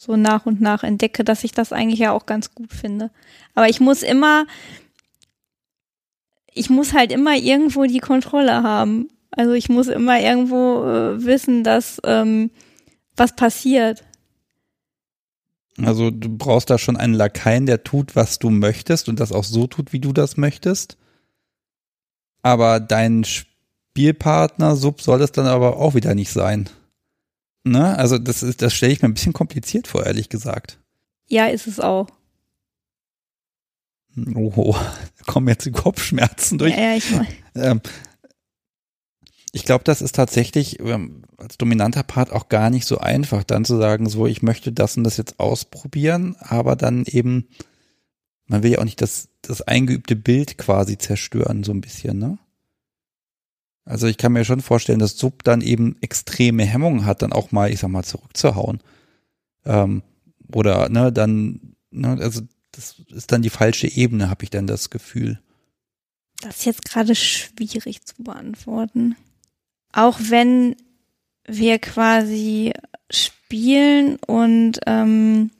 so nach und nach entdecke, dass ich das eigentlich ja auch ganz gut finde. Aber ich muss immer, ich muss halt immer irgendwo die Kontrolle haben. Also ich muss immer irgendwo äh, wissen, dass ähm, was passiert. Also du brauchst da schon einen Lakaien, der tut, was du möchtest und das auch so tut, wie du das möchtest. Aber dein Spielpartner Sub soll es dann aber auch wieder nicht sein. Ne? Also das ist, das stelle ich mir ein bisschen kompliziert vor, ehrlich gesagt. Ja, ist es auch. Oh, da kommen jetzt die Kopfschmerzen durch. Ja, ja ich. Ähm, ich glaube, das ist tatsächlich ähm, als dominanter Part auch gar nicht so einfach, dann zu sagen, so, ich möchte das und das jetzt ausprobieren, aber dann eben, man will ja auch nicht das, das eingeübte Bild quasi zerstören, so ein bisschen, ne? Also ich kann mir schon vorstellen, dass Sub dann eben extreme Hemmungen hat, dann auch mal, ich sag mal, zurückzuhauen. Ähm, oder, ne, dann, ne, also das ist dann die falsche Ebene, habe ich dann das Gefühl. Das ist jetzt gerade schwierig zu beantworten. Auch wenn wir quasi spielen und ähm,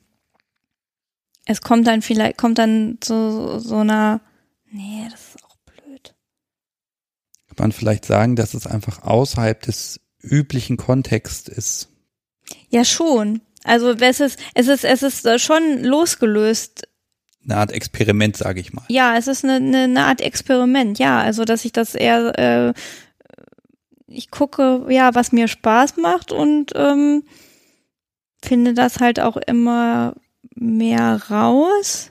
es kommt dann vielleicht, kommt dann zu so einer, nee, das ist auch blöd. Kann man vielleicht sagen, dass es einfach außerhalb des üblichen Kontexts ist? Ja, schon. Also es ist, es ist, es ist schon losgelöst eine Art Experiment, sage ich mal. Ja, es ist eine, eine, eine Art Experiment, ja. Also, dass ich das eher, äh, ich gucke, ja, was mir Spaß macht und ähm, finde das halt auch immer mehr raus.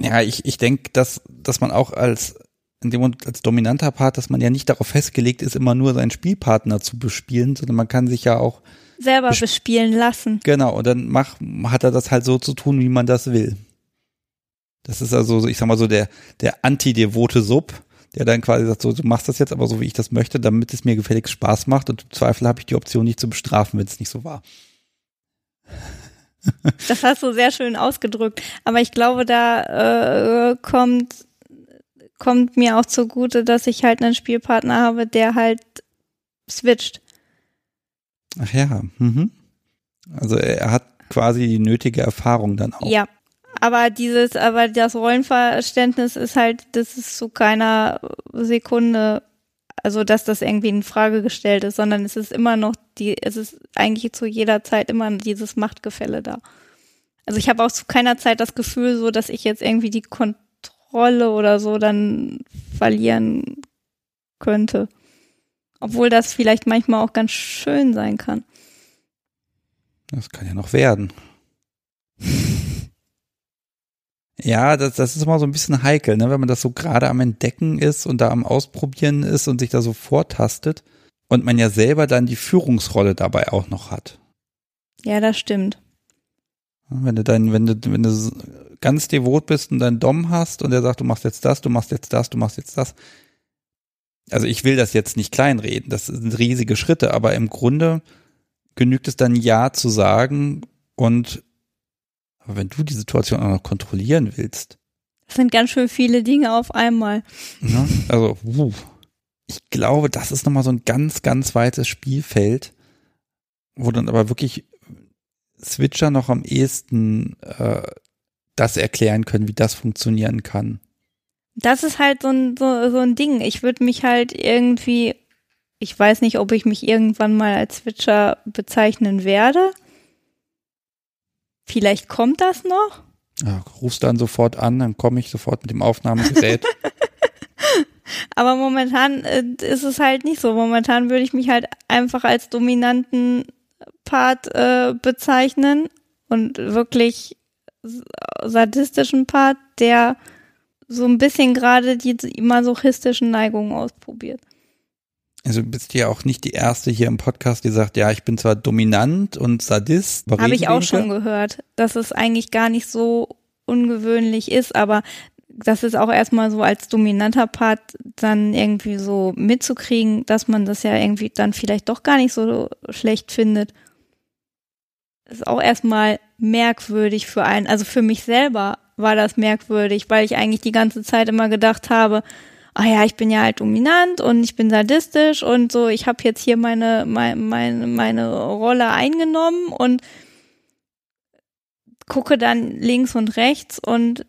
Ja, ich, ich denke, dass, dass man auch als in dem als dominanter Part, dass man ja nicht darauf festgelegt ist, immer nur seinen Spielpartner zu bespielen, sondern man kann sich ja auch selber bespielen lassen. Genau, und dann mach, hat er das halt so zu tun, wie man das will. Das ist also, ich sag mal so, der, der antidevote Sub, der dann quasi sagt, so, du machst das jetzt aber so, wie ich das möchte, damit es mir gefälligst Spaß macht und im Zweifel habe ich die Option, nicht zu bestrafen, wenn es nicht so war. Das hast du sehr schön ausgedrückt. Aber ich glaube, da äh, kommt, kommt mir auch zugute, dass ich halt einen Spielpartner habe, der halt switcht. Ach ja, mhm. Also er hat quasi die nötige Erfahrung dann auch. Ja, aber dieses, aber das Rollenverständnis ist halt, das ist zu keiner Sekunde, also dass das irgendwie in Frage gestellt ist, sondern es ist immer noch die, es ist eigentlich zu jeder Zeit immer dieses Machtgefälle da. Also ich habe auch zu keiner Zeit das Gefühl, so dass ich jetzt irgendwie die Kontrolle oder so dann verlieren könnte. Obwohl das vielleicht manchmal auch ganz schön sein kann. Das kann ja noch werden. Ja, das, das ist immer so ein bisschen heikel, ne? wenn man das so gerade am Entdecken ist und da am Ausprobieren ist und sich da so vortastet und man ja selber dann die Führungsrolle dabei auch noch hat. Ja, das stimmt. Wenn du dann, wenn du, wenn du ganz devot bist und deinen Dom hast und der sagt, du machst jetzt das, du machst jetzt das, du machst jetzt das. Also ich will das jetzt nicht kleinreden, das sind riesige Schritte, aber im Grunde genügt es dann Ja zu sagen und aber wenn du die Situation auch noch kontrollieren willst. Das sind ganz schön viele Dinge auf einmal. Ne? Also, wuh, ich glaube, das ist nochmal so ein ganz, ganz weites Spielfeld, wo dann aber wirklich Switcher noch am ehesten äh, das erklären können, wie das funktionieren kann. Das ist halt so ein, so, so ein Ding. Ich würde mich halt irgendwie, ich weiß nicht, ob ich mich irgendwann mal als Switcher bezeichnen werde. Vielleicht kommt das noch. Ja, rufst dann sofort an, dann komme ich sofort mit dem Aufnahmegerät. Aber momentan äh, ist es halt nicht so. Momentan würde ich mich halt einfach als dominanten Part äh, bezeichnen und wirklich sadistischen Part, der so ein bisschen gerade die masochistischen Neigungen ausprobiert. Also du bist ja auch nicht die erste hier im Podcast, die sagt, ja, ich bin zwar dominant und Sadist. Habe ich auch schon gehört, dass es eigentlich gar nicht so ungewöhnlich ist, aber das ist auch erstmal so als dominanter Part dann irgendwie so mitzukriegen, dass man das ja irgendwie dann vielleicht doch gar nicht so schlecht findet ist auch erstmal merkwürdig für einen. Also für mich selber war das merkwürdig, weil ich eigentlich die ganze Zeit immer gedacht habe, ah ja, ich bin ja halt dominant und ich bin sadistisch und so, ich habe jetzt hier meine, meine, meine, Rolle eingenommen und gucke dann links und rechts und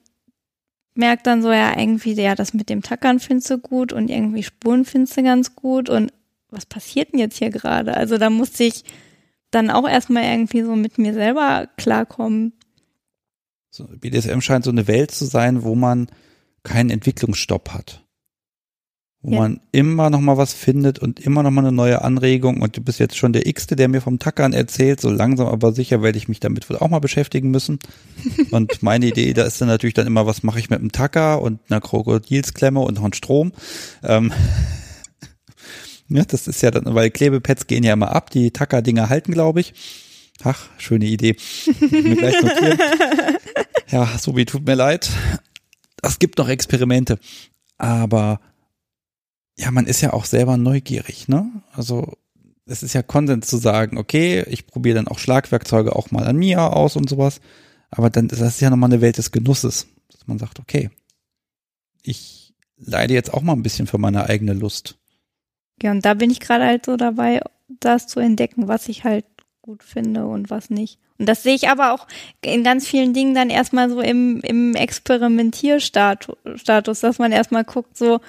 merke dann so, ja, irgendwie, ja, das mit dem Tackern findest du gut und irgendwie Spuren findest du ganz gut und was passiert denn jetzt hier gerade? Also da musste ich dann auch erstmal irgendwie so mit mir selber klarkommen. So, BDSM scheint so eine Welt zu sein, wo man keinen Entwicklungsstopp hat. Wo ja. man immer noch mal was findet und immer noch mal eine neue Anregung und du bist jetzt schon der X-te, der mir vom Tackern erzählt, so langsam aber sicher werde ich mich damit wohl auch mal beschäftigen müssen. und meine Idee, da ist dann natürlich dann immer, was mache ich mit einem Tacker und einer Krokodilsklemme und noch einem Strom. Ähm, ja, das ist ja dann, weil Klebepads gehen ja immer ab, die Tacker-Dinger halten, glaube ich. Ach, schöne Idee. mir gleich notieren. Ja, so wie tut mir leid. Es gibt noch Experimente. Aber ja, man ist ja auch selber neugierig, ne? Also es ist ja Konsens zu sagen, okay, ich probiere dann auch Schlagwerkzeuge auch mal an mir aus und sowas. Aber dann ist das ja nochmal eine Welt des Genusses, dass man sagt, okay, ich leide jetzt auch mal ein bisschen für meine eigene Lust. Ja, und da bin ich gerade halt so dabei, das zu entdecken, was ich halt gut finde und was nicht. Und das sehe ich aber auch in ganz vielen Dingen dann erstmal so im, im Experimentierstatus, dass man erstmal guckt, so,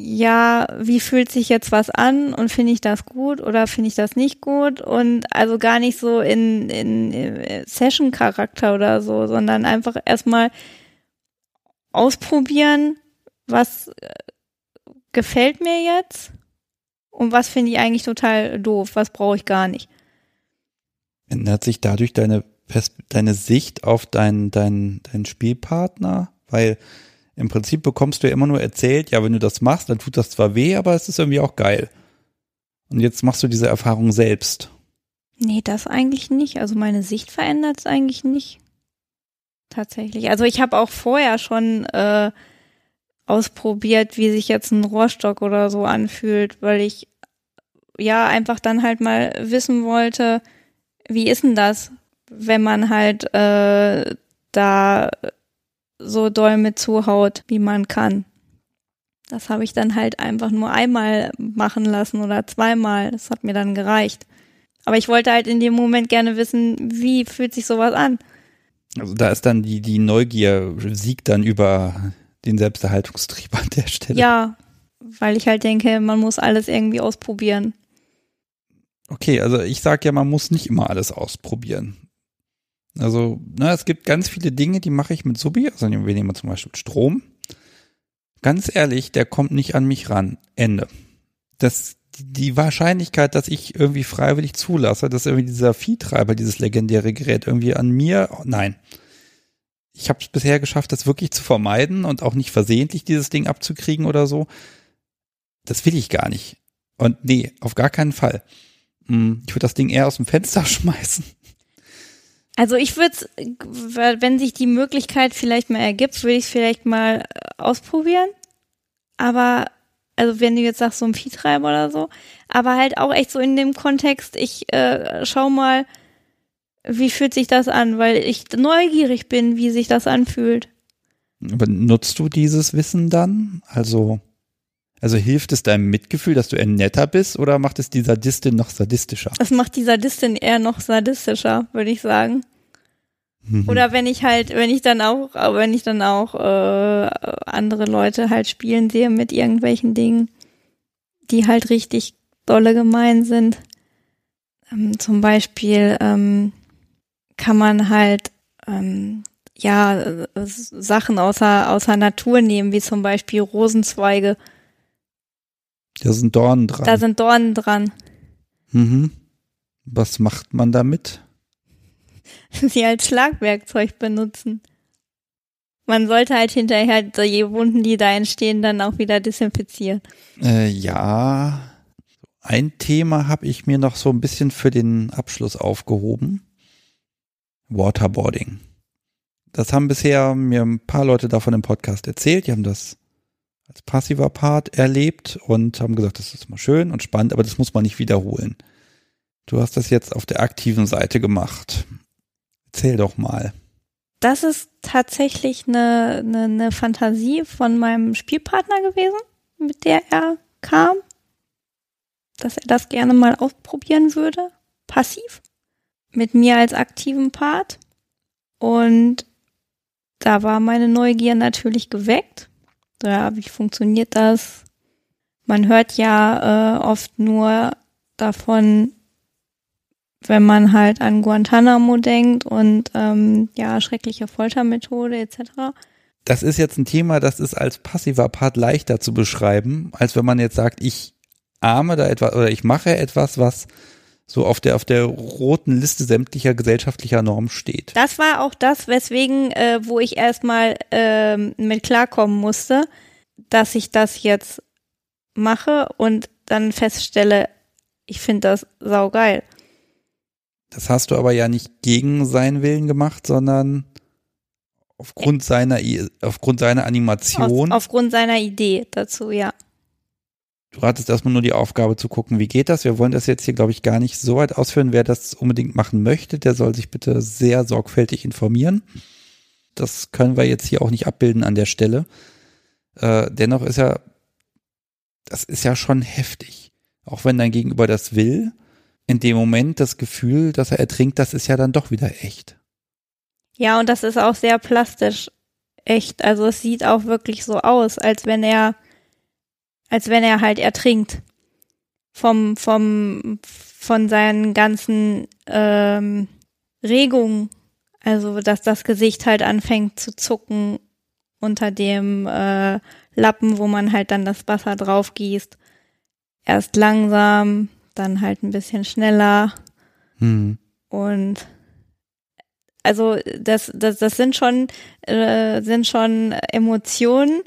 ja, wie fühlt sich jetzt was an und finde ich das gut oder finde ich das nicht gut und also gar nicht so in, in, in Session-Charakter oder so, sondern einfach erstmal ausprobieren, was gefällt mir jetzt und was finde ich eigentlich total doof, was brauche ich gar nicht. Ändert sich dadurch deine, deine Sicht auf deinen, deinen, deinen Spielpartner? Weil im Prinzip bekommst du ja immer nur erzählt, ja, wenn du das machst, dann tut das zwar weh, aber es ist irgendwie auch geil. Und jetzt machst du diese Erfahrung selbst. Nee, das eigentlich nicht. Also meine Sicht verändert es eigentlich nicht. Tatsächlich. Also ich habe auch vorher schon äh, ausprobiert, wie sich jetzt ein Rohrstock oder so anfühlt, weil ich ja einfach dann halt mal wissen wollte, wie ist denn das, wenn man halt äh, da so doll mit zuhaut, wie man kann. Das habe ich dann halt einfach nur einmal machen lassen oder zweimal. Das hat mir dann gereicht. Aber ich wollte halt in dem Moment gerne wissen, wie fühlt sich sowas an. Also da ist dann die, die Neugier siegt dann über den Selbsterhaltungstrieb an der Stelle. Ja, weil ich halt denke, man muss alles irgendwie ausprobieren. Okay, also ich sage ja, man muss nicht immer alles ausprobieren. Also, na, es gibt ganz viele Dinge, die mache ich mit Subi. Also wir nehmen zum Beispiel Strom. Ganz ehrlich, der kommt nicht an mich ran. Ende. Das, die Wahrscheinlichkeit, dass ich irgendwie freiwillig zulasse, dass irgendwie dieser Viehtreiber, dieses legendäre Gerät irgendwie an mir, nein ich habe es bisher geschafft, das wirklich zu vermeiden und auch nicht versehentlich dieses Ding abzukriegen oder so. Das will ich gar nicht. Und nee, auf gar keinen Fall. Hm, ich würde das Ding eher aus dem Fenster schmeißen. Also ich würde wenn sich die Möglichkeit vielleicht mal ergibt, würde ich es vielleicht mal äh, ausprobieren. Aber, also wenn du jetzt sagst, so ein Viehtreiber oder so, aber halt auch echt so in dem Kontext, ich äh, schau mal, wie fühlt sich das an, weil ich neugierig bin, wie sich das anfühlt. Aber nutzt du dieses Wissen dann? Also, also hilft es deinem Mitgefühl, dass du eher netter bist oder macht es die Sadistin noch sadistischer? Es macht die Sadistin eher noch sadistischer, würde ich sagen. Mhm. Oder wenn ich halt, wenn ich dann auch, wenn ich dann auch äh, andere Leute halt spielen sehe mit irgendwelchen Dingen, die halt richtig dolle gemein sind. Ähm, zum Beispiel ähm, kann man halt ähm, ja äh, Sachen außer außer Natur nehmen, wie zum Beispiel Rosenzweige. Da sind Dornen dran. Da sind Dornen dran. Mhm. Was macht man damit? Sie als Schlagwerkzeug benutzen. Man sollte halt hinterher die Wunden, die da entstehen, dann auch wieder desinfizieren. Äh, ja. Ein Thema habe ich mir noch so ein bisschen für den Abschluss aufgehoben. Waterboarding. Das haben bisher mir ein paar Leute davon im Podcast erzählt. Die haben das als passiver Part erlebt und haben gesagt, das ist mal schön und spannend, aber das muss man nicht wiederholen. Du hast das jetzt auf der aktiven Seite gemacht. Erzähl doch mal. Das ist tatsächlich eine, eine, eine Fantasie von meinem Spielpartner gewesen, mit der er kam, dass er das gerne mal ausprobieren würde, passiv mit mir als aktiven Part. Und da war meine Neugier natürlich geweckt. Ja, wie funktioniert das? Man hört ja äh, oft nur davon, wenn man halt an Guantanamo denkt und ähm, ja, schreckliche Foltermethode etc. Das ist jetzt ein Thema, das ist als passiver Part leichter zu beschreiben, als wenn man jetzt sagt, ich arme da etwas oder ich mache etwas, was so auf der auf der roten Liste sämtlicher gesellschaftlicher Normen steht. Das war auch das, weswegen, äh, wo ich erstmal äh, mit klarkommen musste, dass ich das jetzt mache und dann feststelle, ich finde das saugeil. Das hast du aber ja nicht gegen seinen Willen gemacht, sondern aufgrund seiner aufgrund seiner Animation. Auf, aufgrund seiner Idee dazu, ja. Du hattest erstmal nur die Aufgabe zu gucken, wie geht das. Wir wollen das jetzt hier, glaube ich, gar nicht so weit ausführen. Wer das unbedingt machen möchte, der soll sich bitte sehr sorgfältig informieren. Das können wir jetzt hier auch nicht abbilden an der Stelle. Äh, dennoch ist ja, das ist ja schon heftig. Auch wenn dein Gegenüber das will, in dem Moment das Gefühl, dass er ertrinkt, das ist ja dann doch wieder echt. Ja, und das ist auch sehr plastisch echt. Also es sieht auch wirklich so aus, als wenn er als wenn er halt ertrinkt. Vom, vom, von seinen ganzen ähm, Regungen. Also, dass das Gesicht halt anfängt zu zucken unter dem äh, Lappen, wo man halt dann das Wasser drauf gießt. Erst langsam, dann halt ein bisschen schneller. Hm. Und also das, das, das sind schon, äh, sind schon Emotionen,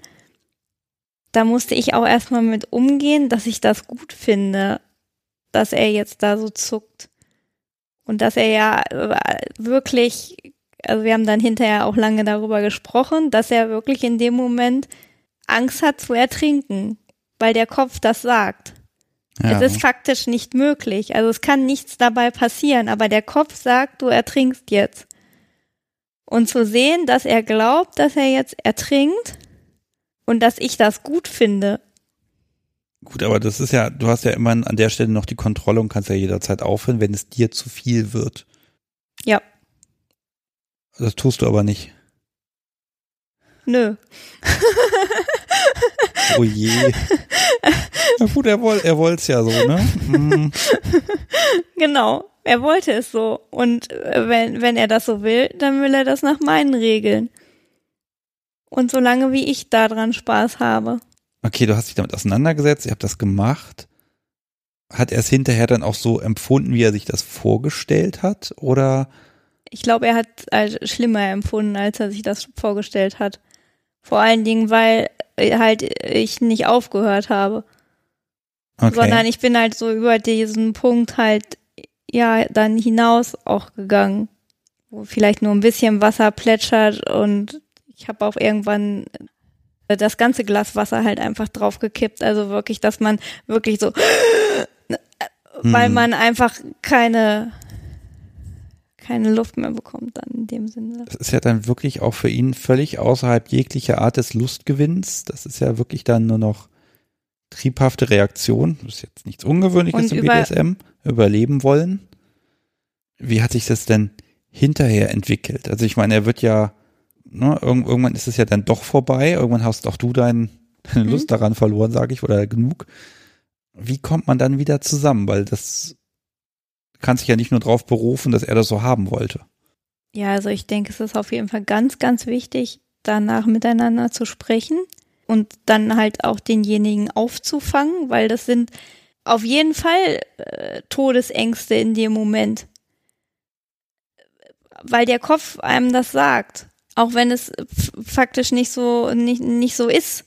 da musste ich auch erstmal mit umgehen, dass ich das gut finde, dass er jetzt da so zuckt. Und dass er ja äh, wirklich, also wir haben dann hinterher auch lange darüber gesprochen, dass er wirklich in dem Moment Angst hat zu ertrinken, weil der Kopf das sagt. Ja. Es ist faktisch nicht möglich. Also es kann nichts dabei passieren, aber der Kopf sagt, du ertrinkst jetzt. Und zu sehen, dass er glaubt, dass er jetzt ertrinkt, und dass ich das gut finde. Gut, aber das ist ja, du hast ja immer an der Stelle noch die Kontrolle und kannst ja jederzeit aufhören, wenn es dir zu viel wird. Ja. Das tust du aber nicht. Nö. oh je. Na gut, er, woll, er wollte es ja so, ne? Mhm. Genau, er wollte es so. Und äh, wenn, wenn er das so will, dann will er das nach meinen Regeln. Und solange wie ich daran Spaß habe. Okay, du hast dich damit auseinandergesetzt, ihr habt das gemacht. Hat er es hinterher dann auch so empfunden, wie er sich das vorgestellt hat? Oder? Ich glaube, er hat es als schlimmer empfunden, als er sich das vorgestellt hat. Vor allen Dingen, weil halt ich nicht aufgehört habe. Okay. Sondern ich bin halt so über diesen Punkt halt, ja, dann hinaus auch gegangen. wo vielleicht nur ein bisschen Wasser plätschert und ich habe auch irgendwann das ganze Glas Wasser halt einfach draufgekippt. Also wirklich, dass man wirklich so, weil Hm. man einfach keine, keine Luft mehr bekommt dann in dem Sinne. Das ist ja dann wirklich auch für ihn völlig außerhalb jeglicher Art des Lustgewinns. Das ist ja wirklich dann nur noch triebhafte Reaktion. Das ist jetzt nichts Ungewöhnliches Und im BDSM. Überleben wollen. Wie hat sich das denn hinterher entwickelt? Also ich meine, er wird ja, ne, irgend- irgendwann ist es ja dann doch vorbei. Irgendwann hast auch du dein, deine Mhm. Lust daran verloren, sage ich, oder genug. Wie kommt man dann wieder zusammen? Weil das kann sich ja nicht nur darauf berufen, dass er das so haben wollte. Ja, also ich denke, es ist auf jeden Fall ganz, ganz wichtig, danach miteinander zu sprechen und dann halt auch denjenigen aufzufangen, weil das sind auf jeden Fall äh, Todesängste in dem Moment. Weil der Kopf einem das sagt, auch wenn es faktisch nicht so nicht, nicht so ist.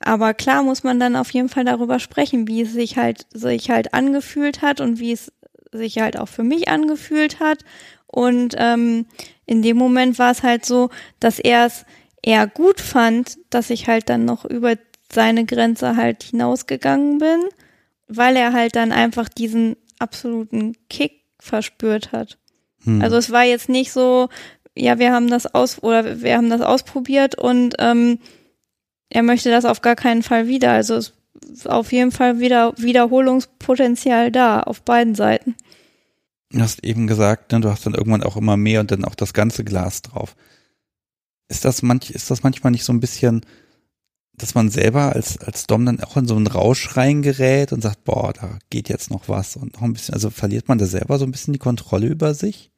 Aber klar muss man dann auf jeden Fall darüber sprechen, wie es sich halt sich halt angefühlt hat und wie es sich halt auch für mich angefühlt hat. Und ähm, in dem Moment war es halt so, dass er es eher gut fand, dass ich halt dann noch über seine Grenze halt hinausgegangen bin, weil er halt dann einfach diesen absoluten Kick verspürt hat. Hm. Also es war jetzt nicht so, ja, wir haben das aus oder wir haben das ausprobiert und ähm, er möchte das auf gar keinen Fall wieder. Also ist auf jeden Fall wieder Wiederholungspotenzial da auf beiden Seiten. Du hast eben gesagt, ne, du hast dann irgendwann auch immer mehr und dann auch das ganze Glas drauf. Ist das manch, ist das manchmal nicht so ein bisschen, dass man selber als, als Dom dann auch in so einen Rausch reingerät und sagt, boah, da geht jetzt noch was und noch ein bisschen, also verliert man da selber so ein bisschen die Kontrolle über sich?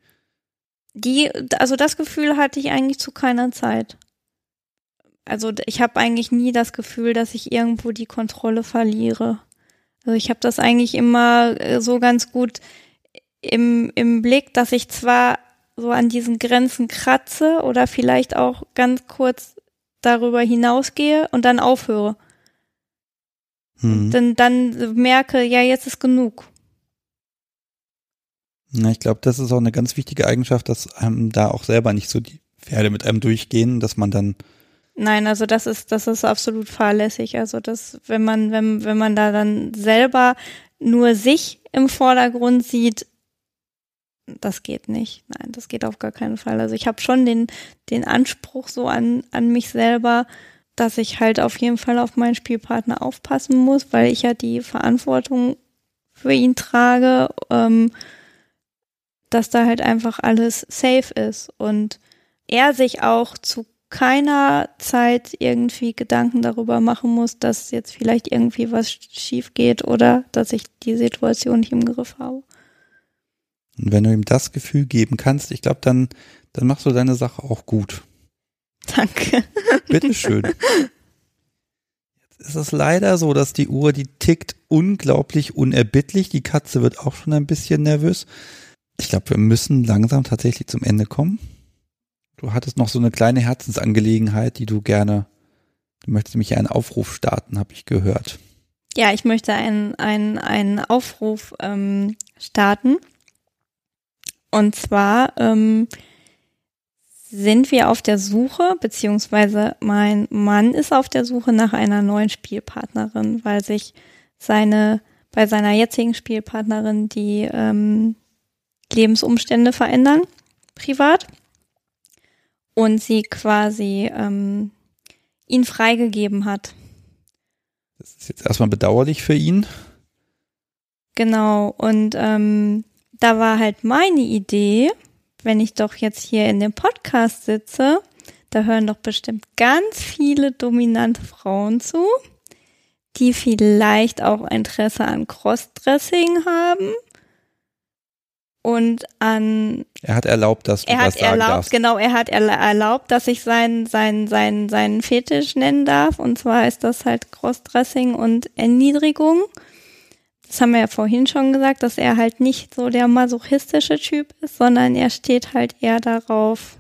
Die, also das Gefühl hatte ich eigentlich zu keiner Zeit. Also ich habe eigentlich nie das Gefühl, dass ich irgendwo die Kontrolle verliere. Also ich habe das eigentlich immer äh, so ganz gut im, im Blick, dass ich zwar so an diesen Grenzen kratze oder vielleicht auch ganz kurz darüber hinausgehe und dann aufhöre. Hm. Dann, dann merke, ja, jetzt ist genug. Na, ich glaube, das ist auch eine ganz wichtige Eigenschaft, dass einem da auch selber nicht so die Pferde mit einem durchgehen, dass man dann Nein, also das ist, das ist absolut fahrlässig. Also das, wenn man, wenn, wenn man da dann selber nur sich im Vordergrund sieht, das geht nicht. Nein, das geht auf gar keinen Fall. Also ich habe schon den, den Anspruch so an, an mich selber, dass ich halt auf jeden Fall auf meinen Spielpartner aufpassen muss, weil ich ja die Verantwortung für ihn trage, ähm, dass da halt einfach alles safe ist und er sich auch zu keiner Zeit irgendwie Gedanken darüber machen muss, dass jetzt vielleicht irgendwie was schief geht oder dass ich die Situation nicht im Griff habe. Und wenn du ihm das Gefühl geben kannst, ich glaube, dann, dann machst du deine Sache auch gut. Danke. Bitteschön. Jetzt ist es leider so, dass die Uhr, die tickt unglaublich unerbittlich. Die Katze wird auch schon ein bisschen nervös. Ich glaube, wir müssen langsam tatsächlich zum Ende kommen. Du hattest noch so eine kleine Herzensangelegenheit, die du gerne, du möchtest nämlich einen Aufruf starten, habe ich gehört. Ja, ich möchte einen, einen, einen Aufruf ähm, starten. Und zwar ähm, sind wir auf der Suche, beziehungsweise mein Mann ist auf der Suche nach einer neuen Spielpartnerin, weil sich seine, bei seiner jetzigen Spielpartnerin die ähm, Lebensumstände verändern, privat. Und sie quasi ähm, ihn freigegeben hat. Das ist jetzt erstmal bedauerlich für ihn. Genau, und ähm, da war halt meine Idee, wenn ich doch jetzt hier in dem Podcast sitze, da hören doch bestimmt ganz viele dominante Frauen zu, die vielleicht auch Interesse an Crossdressing haben und an Er hat erlaubt, dass du er das hat sagen erlaubt, darfst. genau, er hat erla- erlaubt, dass ich seinen seinen seinen seinen Fetisch nennen darf. Und zwar ist das halt Crossdressing und Erniedrigung. Das haben wir ja vorhin schon gesagt, dass er halt nicht so der masochistische Typ ist, sondern er steht halt eher darauf,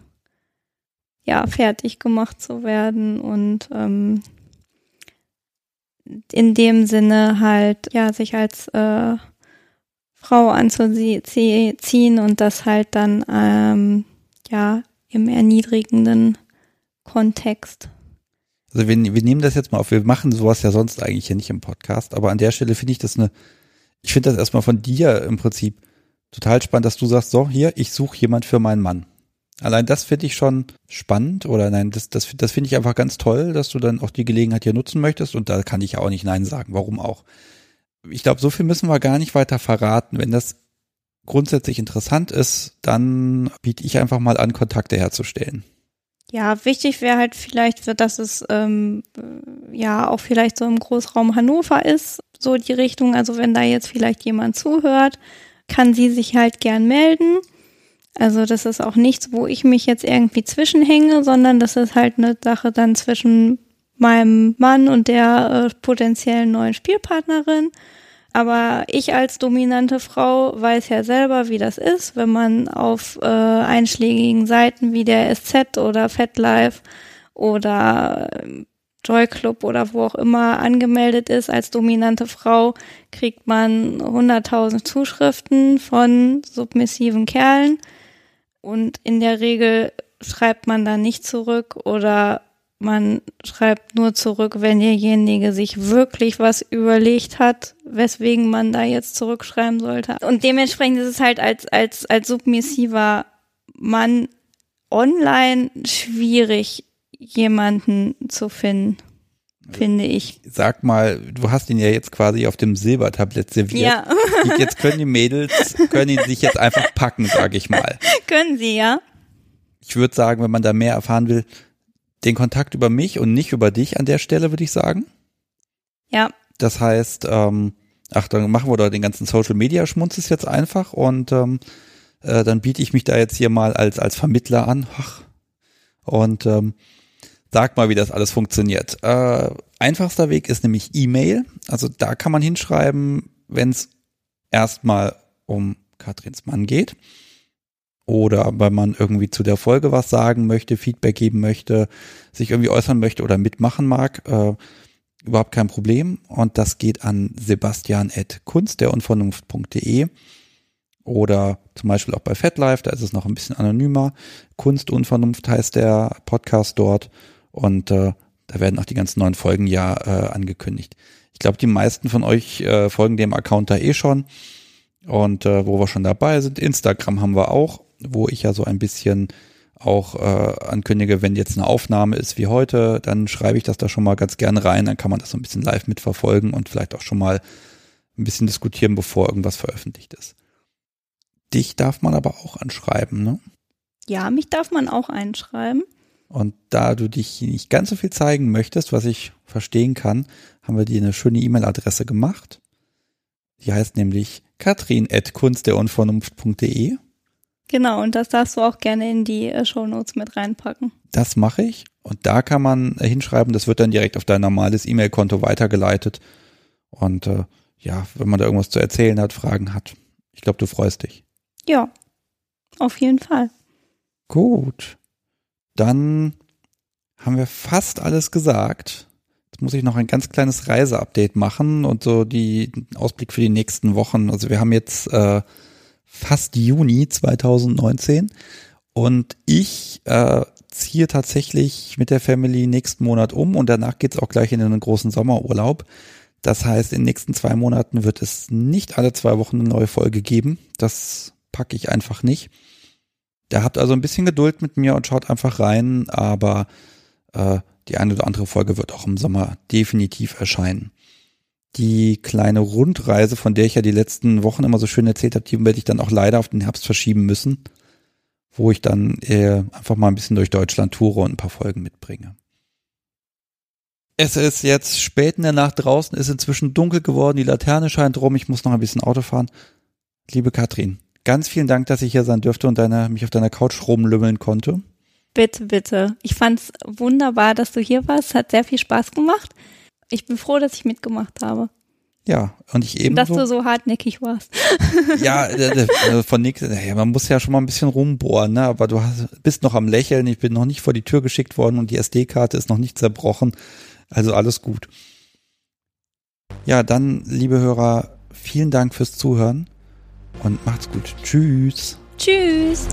ja, fertig gemacht zu werden und ähm, in dem Sinne halt, ja, sich als äh, Frau anzuziehen und das halt dann ähm, ja, im erniedrigenden Kontext. Also wir, wir nehmen das jetzt mal auf, wir machen sowas ja sonst eigentlich ja nicht im Podcast, aber an der Stelle finde ich das eine, ich finde das erstmal von dir im Prinzip total spannend, dass du sagst, so, hier, ich suche jemand für meinen Mann. Allein das finde ich schon spannend oder nein, das, das, das finde ich einfach ganz toll, dass du dann auch die Gelegenheit hier nutzen möchtest und da kann ich ja auch nicht Nein sagen. Warum auch? Ich glaube, so viel müssen wir gar nicht weiter verraten. Wenn das grundsätzlich interessant ist, dann biete ich einfach mal an, Kontakte herzustellen. Ja, wichtig wäre halt vielleicht, dass es ähm, ja auch vielleicht so im Großraum Hannover ist, so die Richtung. Also wenn da jetzt vielleicht jemand zuhört, kann sie sich halt gern melden. Also das ist auch nichts, wo ich mich jetzt irgendwie zwischenhänge, sondern das ist halt eine Sache dann zwischen meinem Mann und der äh, potenziellen neuen Spielpartnerin. Aber ich als dominante Frau weiß ja selber, wie das ist, wenn man auf äh, einschlägigen Seiten wie der SZ oder FetLife oder äh, Joy Club oder wo auch immer angemeldet ist als dominante Frau, kriegt man 100.000 Zuschriften von submissiven Kerlen und in der Regel schreibt man dann nicht zurück oder man schreibt nur zurück, wenn derjenige sich wirklich was überlegt hat, weswegen man da jetzt zurückschreiben sollte. Und dementsprechend ist es halt als, als, als submissiver Mann online schwierig, jemanden zu finden, finde ich. Sag mal, du hast ihn ja jetzt quasi auf dem Silbertablett serviert. Ja. jetzt können die Mädels, können ihn sich jetzt einfach packen, sage ich mal. Können sie, ja. Ich würde sagen, wenn man da mehr erfahren will, den Kontakt über mich und nicht über dich an der Stelle, würde ich sagen. Ja. Das heißt, ähm, ach, dann machen wir doch den ganzen Social Media Schmunzes jetzt einfach und ähm, äh, dann biete ich mich da jetzt hier mal als, als Vermittler an. Ach. Und ähm, sag mal, wie das alles funktioniert. Äh, einfachster Weg ist nämlich E-Mail. Also da kann man hinschreiben, wenn es erstmal um Katrins Mann geht oder wenn man irgendwie zu der Folge was sagen möchte, Feedback geben möchte, sich irgendwie äußern möchte oder mitmachen mag, äh, überhaupt kein Problem. Und das geht an sebastian.kunstderunvernunft.de oder zum Beispiel auch bei FatLife, da ist es noch ein bisschen anonymer. Kunst Unvernunft heißt der Podcast dort und äh, da werden auch die ganzen neuen Folgen ja äh, angekündigt. Ich glaube, die meisten von euch äh, folgen dem Account da eh schon. Und äh, wo wir schon dabei sind, Instagram haben wir auch wo ich ja so ein bisschen auch äh, ankündige, wenn jetzt eine Aufnahme ist wie heute, dann schreibe ich das da schon mal ganz gerne rein, dann kann man das so ein bisschen live mitverfolgen und vielleicht auch schon mal ein bisschen diskutieren, bevor irgendwas veröffentlicht ist. Dich darf man aber auch anschreiben, ne? Ja, mich darf man auch einschreiben. Und da du dich nicht ganz so viel zeigen möchtest, was ich verstehen kann, haben wir dir eine schöne E-Mail-Adresse gemacht. Die heißt nämlich katrin.kunstderunvernunft.de Genau, und das darfst du auch gerne in die äh, Show Notes mit reinpacken. Das mache ich. Und da kann man äh, hinschreiben, das wird dann direkt auf dein normales E-Mail-Konto weitergeleitet. Und äh, ja, wenn man da irgendwas zu erzählen hat, Fragen hat, ich glaube, du freust dich. Ja, auf jeden Fall. Gut. Dann haben wir fast alles gesagt. Jetzt muss ich noch ein ganz kleines Reiseupdate machen und so die Ausblick für die nächsten Wochen. Also wir haben jetzt äh, fast Juni 2019 und ich äh, ziehe tatsächlich mit der Family nächsten Monat um und danach geht's auch gleich in einen großen Sommerurlaub. Das heißt, in den nächsten zwei Monaten wird es nicht alle zwei Wochen eine neue Folge geben. Das packe ich einfach nicht. Da habt also ein bisschen Geduld mit mir und schaut einfach rein, aber äh, die eine oder andere Folge wird auch im Sommer definitiv erscheinen die kleine Rundreise, von der ich ja die letzten Wochen immer so schön erzählt habe, die werde ich dann auch leider auf den Herbst verschieben müssen, wo ich dann äh, einfach mal ein bisschen durch Deutschland toure und ein paar Folgen mitbringe. Es ist jetzt spät in der Nacht draußen, ist inzwischen dunkel geworden, die Laterne scheint rum, ich muss noch ein bisschen Auto fahren. Liebe Katrin, ganz vielen Dank, dass ich hier sein dürfte und deine, mich auf deiner Couch rumlümmeln konnte. Bitte, bitte. Ich fand's wunderbar, dass du hier warst. Hat sehr viel Spaß gemacht. Ich bin froh, dass ich mitgemacht habe. Ja, und ich eben. Dass du so hartnäckig warst. ja, also von nix, man muss ja schon mal ein bisschen rumbohren, ne? Aber du hast, bist noch am Lächeln, ich bin noch nicht vor die Tür geschickt worden und die SD-Karte ist noch nicht zerbrochen. Also alles gut. Ja, dann, liebe Hörer, vielen Dank fürs Zuhören und macht's gut. Tschüss. Tschüss.